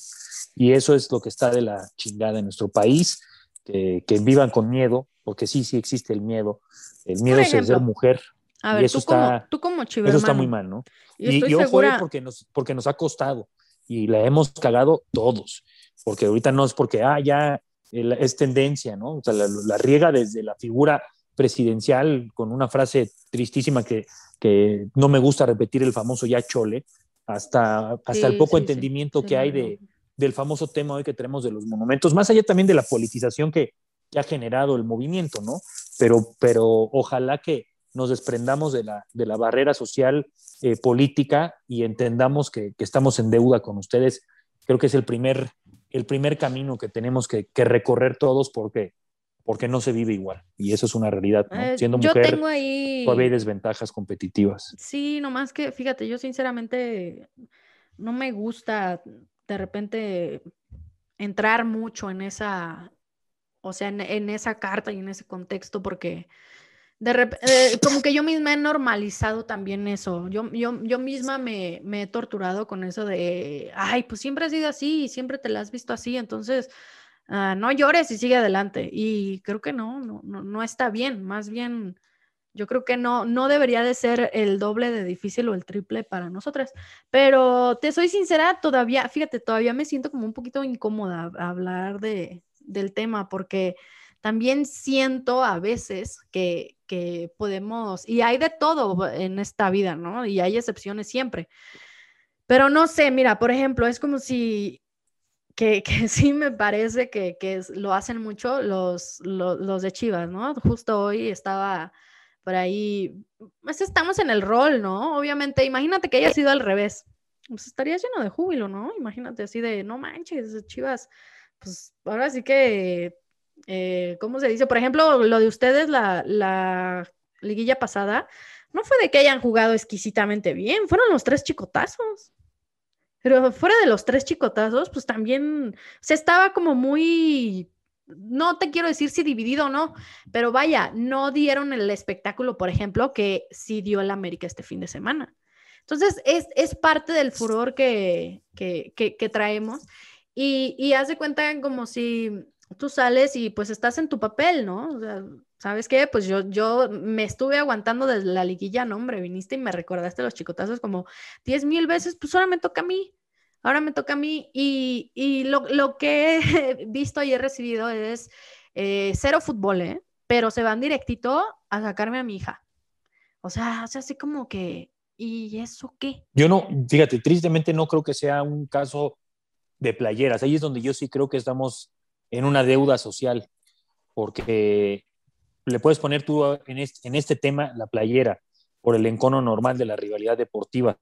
Y eso es lo que está de la chingada en nuestro país, que, que vivan con miedo, porque sí, sí existe el miedo. El miedo es ser mujer. A ver, y eso tú, está, como, tú como Eso está muy mal, ¿no? Y, y, ojo, porque nos, porque nos ha costado y la hemos cagado todos porque ahorita no es porque, ah, ya es tendencia, ¿no? O sea, la, riega desde la figura presidencial con una frase tristísima que, que, no me gusta repetir el famoso ya chole, hasta, hasta el poco entendimiento que hay de, del famoso tema hoy que tenemos de los monumentos, más allá también de la politización que, que ha generado el movimiento, ¿no? Pero, pero ojalá que nos desprendamos de la, de la barrera social eh, política y entendamos que, que, estamos en deuda con ustedes. Creo que es el primer el primer camino que tenemos que, recorrer todos porque, porque no se vive igual. Y eso es una realidad. Eh, Siendo mujer, tengo ahí... todavía hay desventajas competitivas. Sí, nomás que, fíjate, yo sinceramente no me gusta de repente entrar mucho en esa, o sea, en esa carta y en ese contexto porque de repente, como que yo misma he normalizado también eso. Yo, yo, yo misma me, me, he torturado con eso de, ay, pues siempre has sido así y siempre te la has visto así, entonces uh, no llores y sigue adelante. Y creo que no, no, no, no, está bien, más bien yo creo que no, no debería de ser el doble de difícil o el triple para nosotras. Pero te soy sincera, todavía, fíjate, todavía me siento como un poquito incómoda hablar de, del tema porque también siento a veces que, que podemos, y hay de todo en esta vida, ¿no? Y hay excepciones siempre. Pero no sé, mira, por ejemplo, es como si, que, que sí me parece que, que lo hacen mucho los, los, de Chivas, ¿no? Justo hoy estaba por ahí, pues estamos en el rol, ¿no? Obviamente, imagínate que haya sido al revés. Pues estaría lleno de júbilo, ¿no? Imagínate así de, no manches, Chivas, pues ahora sí que eh, ¿cómo se dice? Por ejemplo, lo de ustedes, la, la liguilla pasada, no fue de que hayan jugado exquisitamente bien, fueron los tres chicotazos. Pero fuera de los tres chicotazos, pues también se estaba como muy, no te quiero decir si dividido o no, pero vaya, no dieron el espectáculo, por ejemplo, que sí dio el América este fin de semana. Entonces, es, es parte del furor que, que, traemos. Y, y haz de cuenta como si tú sales y pues estás en tu papel, ¿no? O sea, ¿sabes qué? Pues yo, yo me estuve aguantando desde la liguilla, no, hombre, viniste y me recordaste los chicotazos como diez mil veces, pues ahora me toca a mí, ahora me toca a mí. Y, y lo, lo, que he visto y he recibido es eh, cero fútbol, ¿eh? Pero se van directito a sacarme a mi hija. O sea, o sea, así como que, ¿y eso qué? Yo no, fíjate, tristemente no creo que sea un caso de playeras. Ahí es donde yo sí creo que estamos en una deuda social, porque le puedes poner tú en este, tema la playera por el encono normal de la rivalidad deportiva,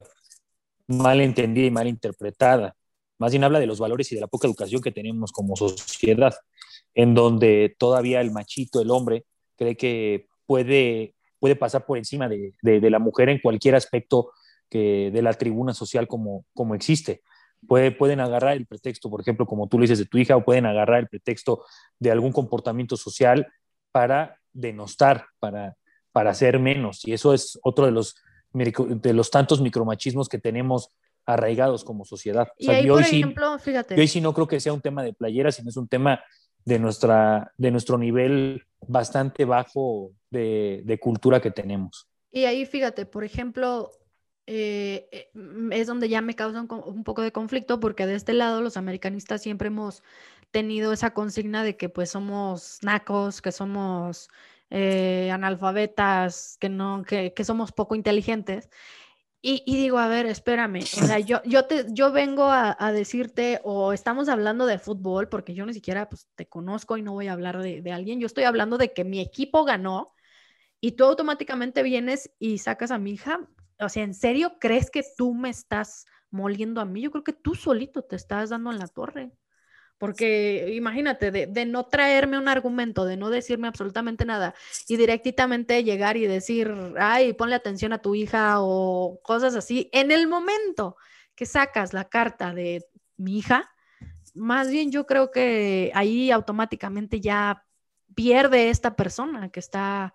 mal entendida y mal interpretada. Más bien habla de los valores y de la poca educación que tenemos como sociedad, en donde todavía el machito, el hombre, cree que puede, puede pasar por encima de, de, la mujer en cualquier aspecto que de la tribuna social como, como existe. Puede, pueden agarrar el pretexto, por ejemplo, como tú lo dices de tu hija, o pueden agarrar el pretexto de algún comportamiento social para denostar, para, para hacer menos. Y eso es otro de los, de los tantos micromachismos que tenemos arraigados como sociedad. Y ahí, por ejemplo, fíjate. Yo hoy sí no creo que sea un tema de playera, sino es un tema de, nuestra, de nuestro nivel bastante bajo de, de cultura que tenemos. Y ahí, fíjate, por ejemplo, eh, eh, es donde ya me causa un, poco de conflicto porque de este lado los americanistas siempre hemos tenido esa consigna de que pues somos nacos, que somos eh, analfabetas, que no, que, que, somos poco inteligentes. Y, digo, a ver, espérame, o sea, yo, yo, te, yo vengo a, decirte, o estamos hablando de fútbol, porque yo ni siquiera pues, te conozco y no voy a hablar de, de, alguien, yo estoy hablando de que mi equipo ganó y tú automáticamente vienes y sacas a mi hija. O sea, ¿en serio crees que tú me estás moliendo a mí? Yo creo que tú solito te estás dando en la torre. Porque imagínate, de, no traerme un argumento, de no decirme absolutamente nada y directamente llegar y decir, ay, ponle atención a tu hija o cosas así, en el momento que sacas la carta de mi hija, más bien yo creo que ahí automáticamente ya pierde esta persona que está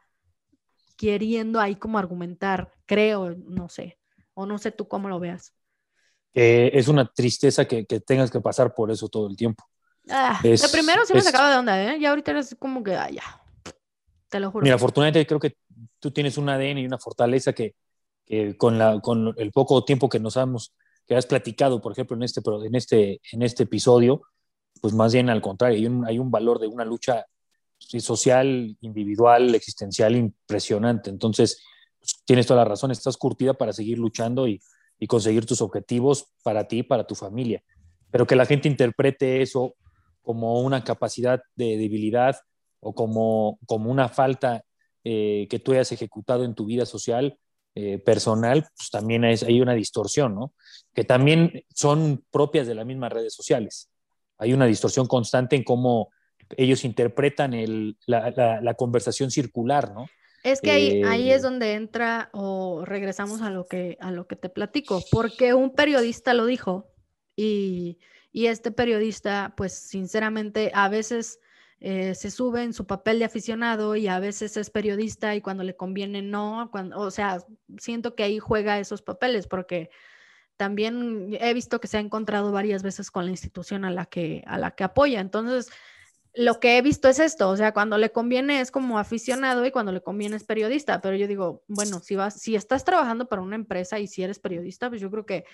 queriendo ahí como argumentar, creo, no sé, o no sé tú cómo lo veas. es una tristeza que, que tengas que pasar por eso todo el tiempo. Ah, lo primero se me sacaba de onda, ¿eh? Ya ahorita eres como que, ah, ya. Te lo juro. Mira, afortunadamente creo que tú tienes un ADN y una fortaleza que, que con, la, con el poco tiempo que nos hemos, que has platicado, por ejemplo, en este, en este, en este episodio, pues más bien al contrario, hay un, hay un valor de una lucha social, individual, existencial impresionante. Entonces, pues, tienes toda la razón, estás curtida para seguir luchando y, y conseguir tus objetivos para ti y para tu familia. Pero que la gente interprete eso como una capacidad de debilidad o como, como una falta eh, que tú hayas ejecutado en tu vida social, eh, personal, pues también hay una distorsión, ¿no? Que también son propias de las mismas redes sociales. Hay una distorsión constante en cómo ellos interpretan el, la, la, conversación circular, ¿no? Es que ahí, ahí es eh, donde entra o regresamos a lo, que, a lo que te platico, porque un periodista lo dijo y y este periodista, pues sinceramente, a veces eh, se sube en su papel de aficionado y a veces es periodista y cuando le conviene no, cuando, o sea, siento que ahí juega esos papeles porque también he visto que se ha encontrado varias veces con la institución a la que, a la que apoya. Entonces, lo que he visto es esto, o sea, cuando le conviene es como aficionado y cuando le conviene es periodista, pero yo digo, bueno, si vas, si estás trabajando para una empresa y si eres periodista, pues yo creo que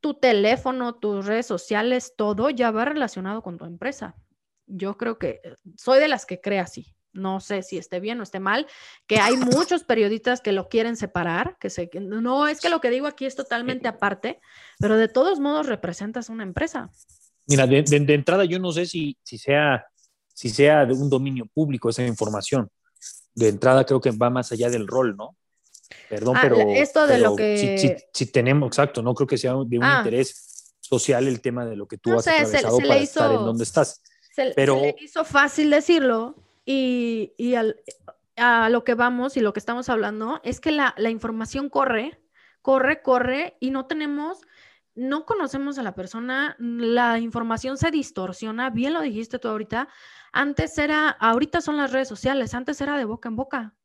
tu teléfono, tus redes sociales, todo ya va relacionado con tu empresa. Yo creo que eh, soy de las que cree así. No sé si esté bien o esté mal, que hay muchos periodistas que lo quieren separar, que se, no es que lo que digo aquí es totalmente aparte, pero de todos modos representas una empresa. Mira, de, entrada yo no sé si, si, sea, si sea de un dominio público esa información. De entrada creo que va más allá del rol, ¿no? Perdón, ah, pero. Esto de lo que. Si, tenemos, exacto, no creo que sea de un ah. interés social el tema de lo que tú has atravesado para estar en donde estás. Se, pero... le hizo fácil decirlo y, y a lo que vamos y lo que estamos hablando es que la, la información corre, corre, corre y no tenemos no conocemos a la persona, la información se distorsiona, bien lo dijiste tú ahorita, antes era, ahorita son las redes sociales, antes era de boca en boca,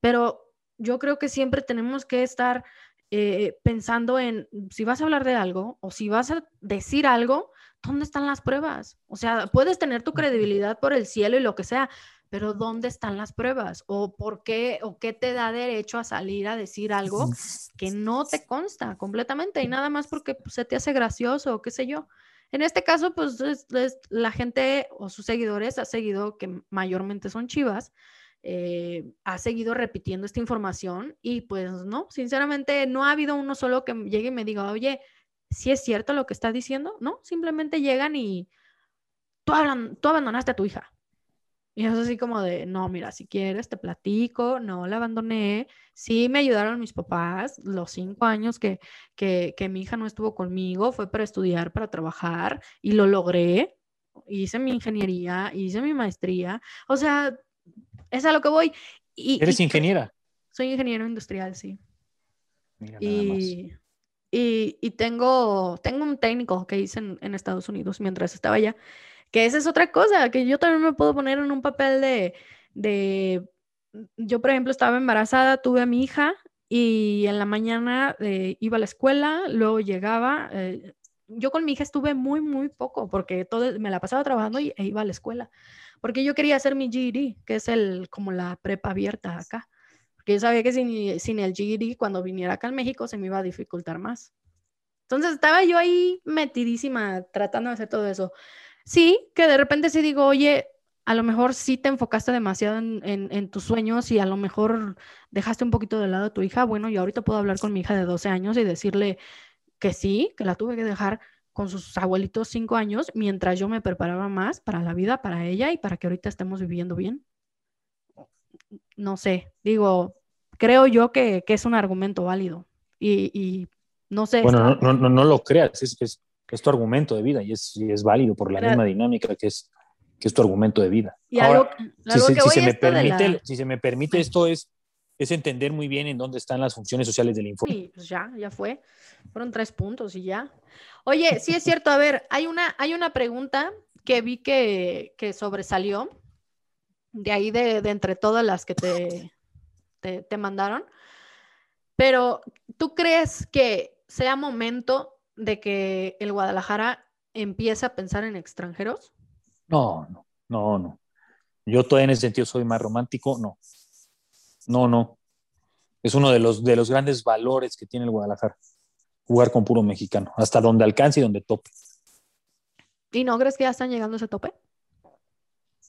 pero yo creo que siempre tenemos que estar eh, pensando en si vas a hablar de algo o si vas a decir algo, ¿dónde están las pruebas? O sea, puedes tener tu credibilidad por el cielo y lo que sea, pero ¿dónde están las pruebas? ¿O por qué o qué te da derecho a salir a decir algo que no te consta completamente y nada más porque pues, se te hace gracioso o qué sé yo? En este caso, pues la gente o sus seguidores ha seguido que mayormente son chivas, eh, ha seguido repitiendo esta información y pues no, sinceramente no ha habido uno solo que llegue y me diga, oye, si es cierto lo que está diciendo, ¿no? Simplemente llegan y tú, tú abandonaste a tu hija. Y es así como de, no, mira, si quieres te platico, no la abandoné, sí me ayudaron mis papás, los cinco años que, que, que mi hija no estuvo conmigo fue para estudiar, para trabajar y lo logré, hice mi ingeniería, hice mi maestría, o sea, es a lo que voy. Y, ¿Eres ingeniera? Soy ingeniero industrial, sí. y, y, tengo, tengo un técnico que hice en, Estados Unidos mientras estaba allá, que esa es otra cosa, que yo también me puedo poner en un papel de, de yo por ejemplo estaba embarazada, tuve a mi hija y en la mañana eh, iba a la escuela, luego llegaba. Eh, yo con mi hija estuve muy, muy poco porque todo, me la pasaba trabajando y, e iba a la escuela. Porque yo quería hacer mi GED, que es el, como la prepa abierta acá. Porque yo sabía que sin, sin el GED, cuando viniera acá en México, se me iba a dificultar más. Entonces estaba yo ahí metidísima tratando de hacer todo eso. Sí, que de repente sí digo, oye, a lo mejor sí te enfocaste demasiado en, tus sueños y a lo mejor dejaste un poquito de lado a tu hija. Bueno, yo ahorita puedo hablar con mi hija de 12 años y decirle que sí, que la tuve que dejar con sus abuelitos 5 años mientras yo me preparaba más para la vida, para ella y para que ahorita estemos viviendo bien. No sé, digo, creo yo que, es un argumento válido y, no sé. Bueno, no, no, no, lo creas, es, es, es, tu argumento de vida y es, es válido por la misma dinámica que es que es tu argumento de vida. Y algo, si, se, me permite, si se me permite, esto es, es entender muy bien en dónde están las funciones sociales del informe. Sí, pues ya, ya fue. Fueron tres puntos y ya. Oye, sí es cierto, a ver, hay una, hay una pregunta que vi que, que sobresalió de ahí de, de, entre todas las que te, te, te mandaron. Pero, ¿tú crees que sea momento de que el Guadalajara empiece a pensar en extranjeros? No, no, no, no. Yo todavía en ese sentido soy más romántico, no. No, no. Es uno de los, de los grandes valores que tiene el Guadalajara, jugar con puro mexicano, hasta donde alcance y donde tope. ¿Y no crees que ya están llegando a ese tope?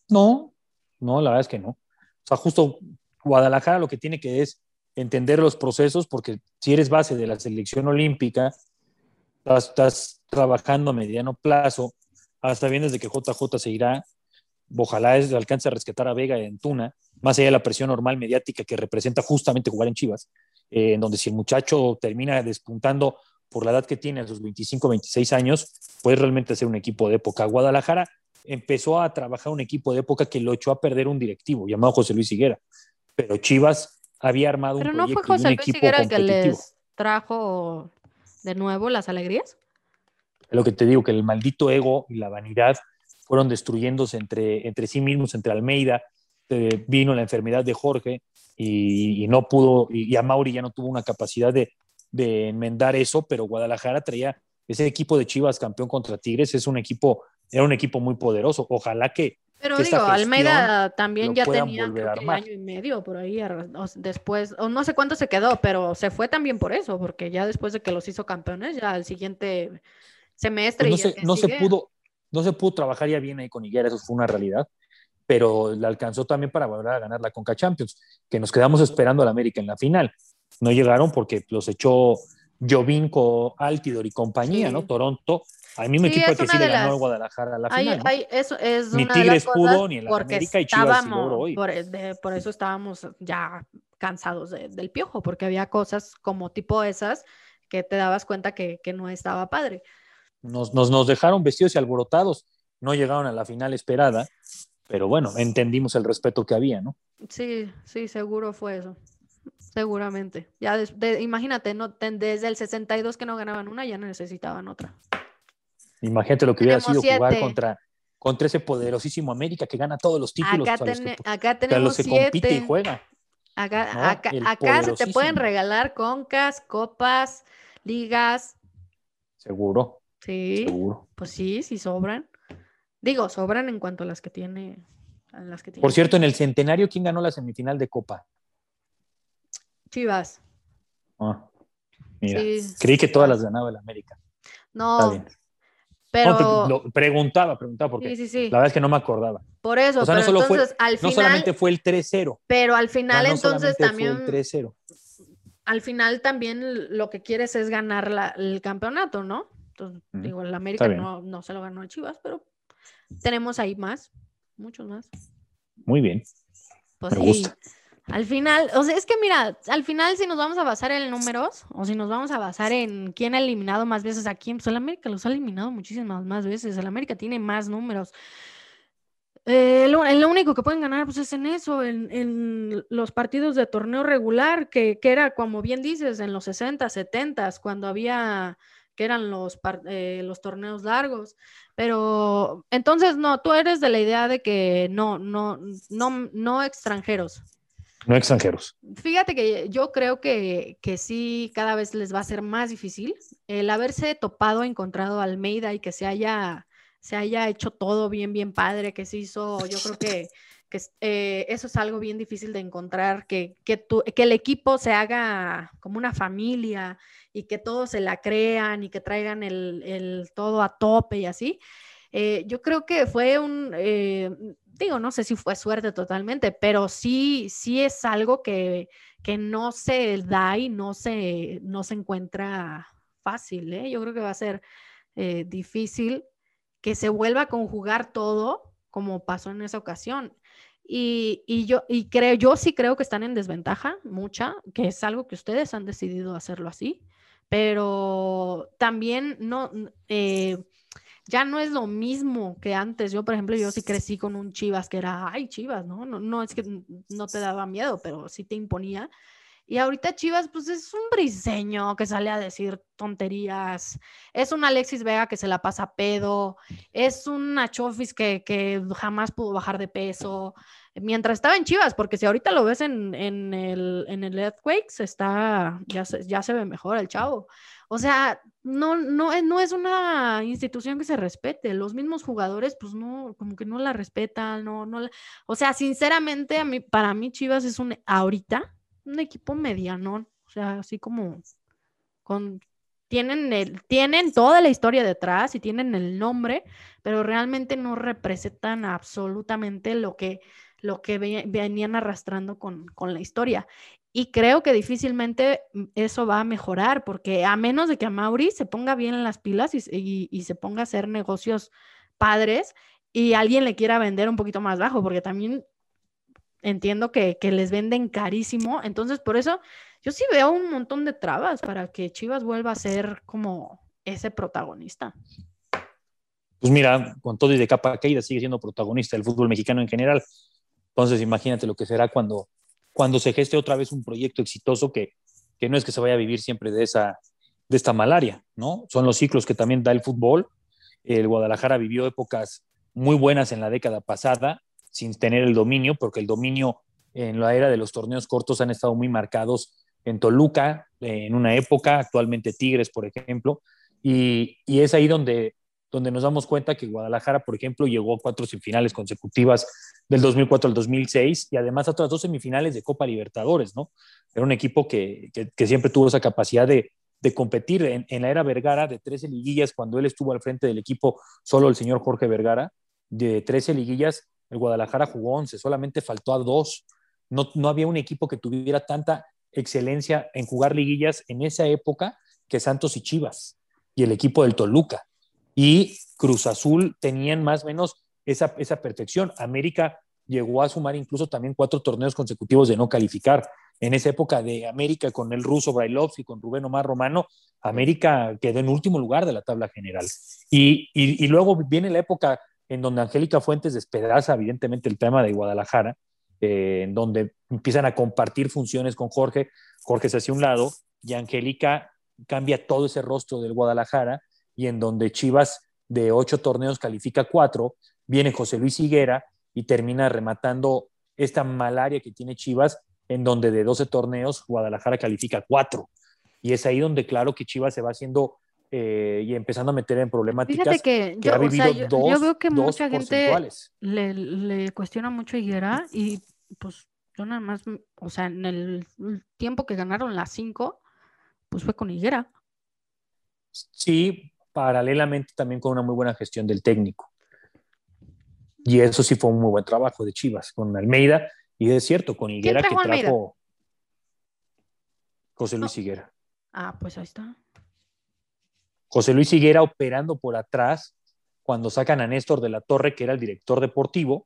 No, no, la verdad es que no. O sea, justo Guadalajara lo que tiene que es entender los procesos, porque si eres base de la selección olímpica, estás, estás trabajando a mediano plazo hasta bien desde que JJ se irá. Ojalá alcance a rescatar a Vega en Tuna, más allá de la presión normal mediática que representa justamente jugar en Chivas, eh, en donde si el muchacho termina despuntando por la edad que tiene, a sus 25, 26 años, puede realmente ser un equipo de época. Guadalajara empezó a trabajar un equipo de época que lo echó a perder un directivo llamado José Luis Higuera, pero Chivas había armado un proyecto no fue José Luis Higuera el que les trajo de nuevo las alegrías lo que te digo, que el maldito ego y la vanidad fueron destruyéndose entre, entre sí mismos, entre Almeida, eh, vino la enfermedad de Jorge y, no pudo, y, a Mauri ya no tuvo una capacidad de, de, enmendar eso, pero Guadalajara traía ese equipo de Chivas campeón contra Tigres, es un equipo, era un equipo muy poderoso. Ojalá que. Pero digo, Almeida también ya tenía un año y medio por ahí después, o no sé cuánto se quedó, pero se fue también por eso, porque ya después de que los hizo campeones, ya al siguiente semestre. Pues no, se, no se, pudo, no se pudo trabajar ya bien ahí con Higuera, eso fue una realidad, pero le alcanzó también para volver a ganar la Conca Champions, que nos quedamos esperando al América en la final. No llegaron porque los echó Jovinko, Altidor y compañía, ¿no? Toronto. A mí me equipo que sí le ganó las... Guadalajara a la final. eso es ni Tigres pudo, ni el América y Chivas hoy. Por, por, eso estábamos ya cansados del piojo, porque había cosas como tipo esas que te dabas cuenta que, que no estaba padre nos, nos, nos dejaron vestidos y alborotados, no llegaron a la final esperada, pero bueno, entendimos el respeto que había, ¿no? Sí, sí, seguro fue eso. Seguramente. Ya imagínate, no, desde el 62 que no ganaban una, ya necesitaban otra. Imagínate lo que hubiera sido jugar contra, contra ese poderosísimo América que gana todos los títulos. Acá, acá tenemos los compite y juega. Acá, acá se te pueden regalar concas, copas, ligas. Seguro. Sí. Pues sí, sí sobran. Digo, sobran en cuanto a las que tiene. las que Por cierto, en el centenario, ¿quién ganó la semifinal de Copa? Chivas. Ah, mira, creí que todas las ganaba el América. No. Pero. preguntaba, preguntaba, porque la verdad es que no me acordaba. Por eso, pero no entonces al final. No solamente fue el 3-0. Pero al final, entonces también. Fue el 3-0. Al final también lo que quieres es ganar el campeonato, ¿no? Entonces, digo, el América no, no, se lo ganó a Chivas, pero tenemos ahí más, muchos más. Muy bien. Pues sí. Al final, o sea, es que mira, al final si nos vamos a basar en números o si nos vamos a basar en quién ha eliminado más veces a quién, pues el América los ha eliminado muchísimas más veces. El América tiene más números. Eh, lo, único que pueden ganar pues, es en eso, en, los partidos de torneo regular, que, era, como bien dices, en los 60, 70, cuando había, que eran los, eh, los torneos largos. Pero entonces, no, tú eres de la idea de que no, no, no, no extranjeros. No extranjeros. Fíjate que yo creo que, que sí, cada vez les va a ser más difícil el haberse topado, encontrado Almeida y que se haya se haya hecho todo bien, bien padre, que se hizo, yo creo que, que eh, eso es algo bien difícil de encontrar, que, que, que el equipo se haga como una familia y que todos se la crean y que traigan el, el todo a tope y así. Eh, yo creo que fue un, eh, digo, no sé si fue suerte totalmente, pero sí, sí es algo que, que no se da y no se, no se encuentra fácil. ¿eh? Yo creo que va a ser difícil que se vuelva a conjugar todo como pasó en esa ocasión. Y, yo, y creo, yo sí creo que están en desventaja, mucha, que es algo que ustedes han decidido hacerlo así, pero también no, eh, ya no es lo mismo que antes. Yo, por ejemplo, yo sí crecí con un Chivas que era, ay, Chivas, ¿no? No, no es que no te daba miedo, pero sí te imponía. Y ahorita Chivas, pues es un briseño que sale a decir tonterías. Es un Alexis Vega que se la pasa pedo. Es un Achofis que, que jamás pudo bajar de peso. Mientras estaba en Chivas, porque si ahorita lo ves en, en el, en el Earthquakes, está, ya ya se ve mejor el chavo. O sea, no, no, no es una institución que se respete. Los mismos jugadores, pues no, como que no la respetan, no, no. O sea, sinceramente, a mí, para mí Chivas es un, ahorita, un equipo mediano, o sea, así como con tienen el, tienen toda la historia detrás y tienen el nombre, pero realmente no representan absolutamente lo que, lo que venían arrastrando con, la historia. Y creo que difícilmente eso va a mejorar, porque a menos de que a Mauri se ponga bien en las pilas y, se ponga a hacer negocios padres y alguien le quiera vender un poquito más bajo, porque también entiendo que, les venden carísimo. Entonces, por eso yo sí veo un montón de trabas para que Chivas vuelva a ser como ese protagonista. Pues mira, con todo y de capa caída sigue siendo protagonista del fútbol mexicano en general. Entonces, imagínate lo que será cuando, cuando se geste otra vez un proyecto exitoso que, que no es que se vaya a vivir siempre de, esa, de esta malaria, ¿no? Son los ciclos que también da el fútbol. El Guadalajara vivió épocas muy buenas en la década pasada, sin tener el dominio, porque el dominio en la era de los torneos cortos han estado muy marcados en Toluca, en una época, actualmente Tigres, por ejemplo, y, y es ahí donde, donde nos damos cuenta que Guadalajara, por ejemplo, llegó a cuatro semifinales consecutivas del 2004 al 2006 y además a otras dos semifinales de Copa Libertadores, ¿no? Era un equipo que, que, siempre tuvo esa capacidad de, de competir en, en, la era Vergara de 13 liguillas, cuando él estuvo al frente del equipo, solo el señor Jorge Vergara, de 13 liguillas, el Guadalajara jugó 11, solamente faltó a dos. No, no había un equipo que tuviera tanta excelencia en jugar liguillas en esa época que Santos y Chivas y el equipo del Toluca. Y Cruz Azul tenían más o menos esa, esa perfección. América llegó a sumar incluso también cuatro torneos consecutivos de no calificar. En esa época de América con el ruso Brailovsky, con Rubén Omar Romano, América quedó en último lugar de la tabla general. Y, y, luego viene la época en donde Angélica Fuentes despedaza evidentemente el tema de Guadalajara, eh, en donde empiezan a compartir funciones con Jorge, Jorge se hace un lado y Angélica cambia todo ese rostro del Guadalajara y en donde Chivas de ocho torneos califica cuatro, viene José Luis Higuera y termina rematando esta malaria que tiene Chivas, en donde de 12 torneos Guadalajara califica cuatro. Y es ahí donde claro que Chivas se va haciendo eh, y empezando a meter en problemáticas. Fíjate que, yo, veo que mucha gente le, le, cuestiona mucho a Higuera y pues yo nada más, o sea, en el tiempo que ganaron las cinco, pues fue con Higuera. Sí, paralelamente también con una muy buena gestión del técnico. Y eso sí fue un muy buen trabajo de Chivas con Almeida. Y es cierto, con Higuera que trajo José Luis Higuera. Ah, pues ahí está. José Luis Higuera operando por atrás cuando sacan a Néstor de la Torre, que era el director deportivo,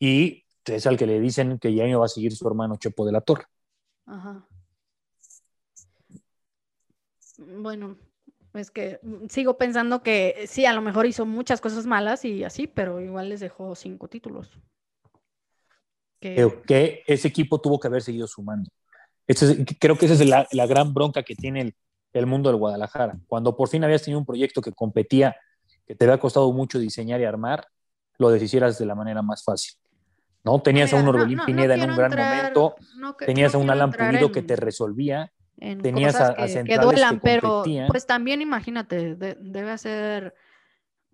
y es al que le dicen que ya no va a seguir su hermano Chepo de la Torre. Ajá. Bueno, es que mm, sigo pensando que sí, a lo mejor hizo muchas cosas malas y así, pero igual les dejó cinco títulos. Creo que ese equipo tuvo que haber seguido sumando. creo que esa es la, la gran bronca que tiene el, el, mundo del Guadalajara. Cuando por fin habías tenido un proyecto que competía, que te había costado mucho diseñar y armar, lo deshicieras de la manera más fácil. ¿no? Tenías a un Orbelín Pineda en un gran momento, tenías a un Alan Pulido que te resolvía, tenías a, que, que duelan, pero pues también imagínate, debe ser,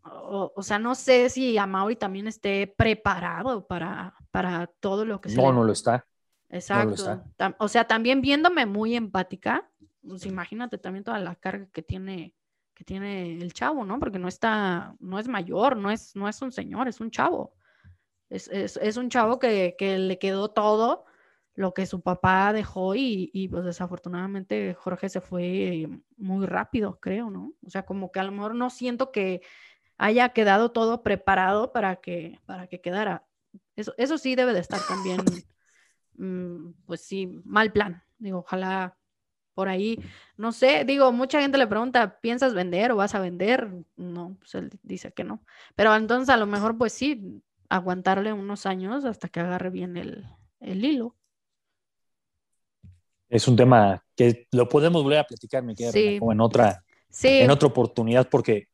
o, sea, no sé si Amauri también esté preparado para, para todo lo que se No, no lo está. Exacto. O sea, también viéndome muy empática, pues imagínate también toda la carga que tiene que tiene el chavo, ¿no? Porque no está, no es mayor, no es, no es un señor, es un chavo. Es, un chavo que, le quedó todo lo que su papá dejó y, pues desafortunadamente Jorge se fue muy rápido, creo, ¿no? O sea, como que a lo mejor no siento que haya quedado todo preparado para que, para que quedara. Eso, eso sí debe de estar también, mm, pues sí, mal plan. Digo, ojalá por ahí, no sé, digo, mucha gente le pregunta, ¿piensas vender o vas a vender? No, pues él dice que no. Pero entonces a lo mejor, pues sí, aguantarle unos años hasta que agarre bien el, hilo. Es un tema que lo podemos volver a platicar, me queda como en otra, en otra oportunidad, porque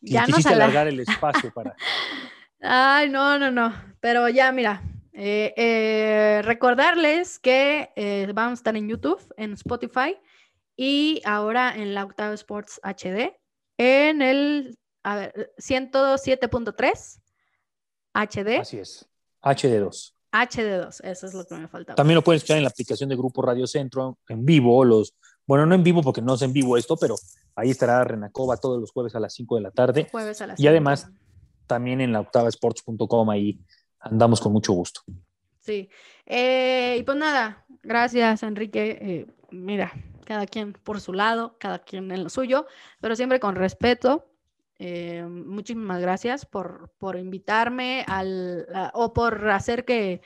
ya quisiste alargar el espacio para. Ay, no, no, no. Pero ya, mira, eh, eh, recordarles que eh, vamos a estar en YouTube, en Spotify y ahora en la Octava Sports HD en el 107.3 HD. Así es. HD2. HD2, eso es lo que me faltaba. También lo pueden escuchar en la aplicación de Grupo Radio Centro en vivo, los, bueno, no en vivo porque no es en vivo esto, pero ahí estará Renacova todos los jueves a las 5 de la tarde. Jueves a las Y además también en la octavasports.com ahí andamos con mucho gusto. Sí. Eh, y pues nada, gracias Enrique. Eh, mira, cada quien por su lado, cada quien en lo suyo, pero siempre con respeto. Eh, muchísimas gracias por, por invitarme al, o por hacer que,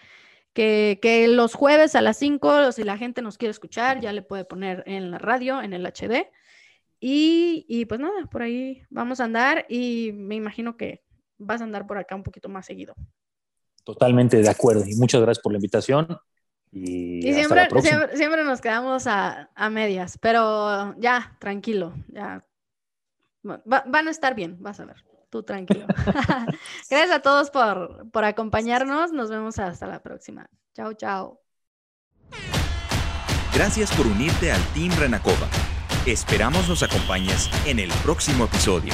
que, los jueves a las 5, si la gente nos quiere escuchar, ya le puede poner en la radio, en el HD. Y, y, pues nada, por ahí vamos a andar y me imagino que vas a andar por acá un poquito más seguido. Totalmente de acuerdo y muchas gracias por la invitación. Y, siempre, siempre, nos quedamos a, a medias, pero ya, tranquilo, ya van a estar bien, vas a ver. Tú tranquilo. Gracias a todos por, por acompañarnos. Nos vemos hasta la próxima. Chao, chao. Gracias por unirte al Team Renacova. Esperamos nos acompañes en el próximo episodio.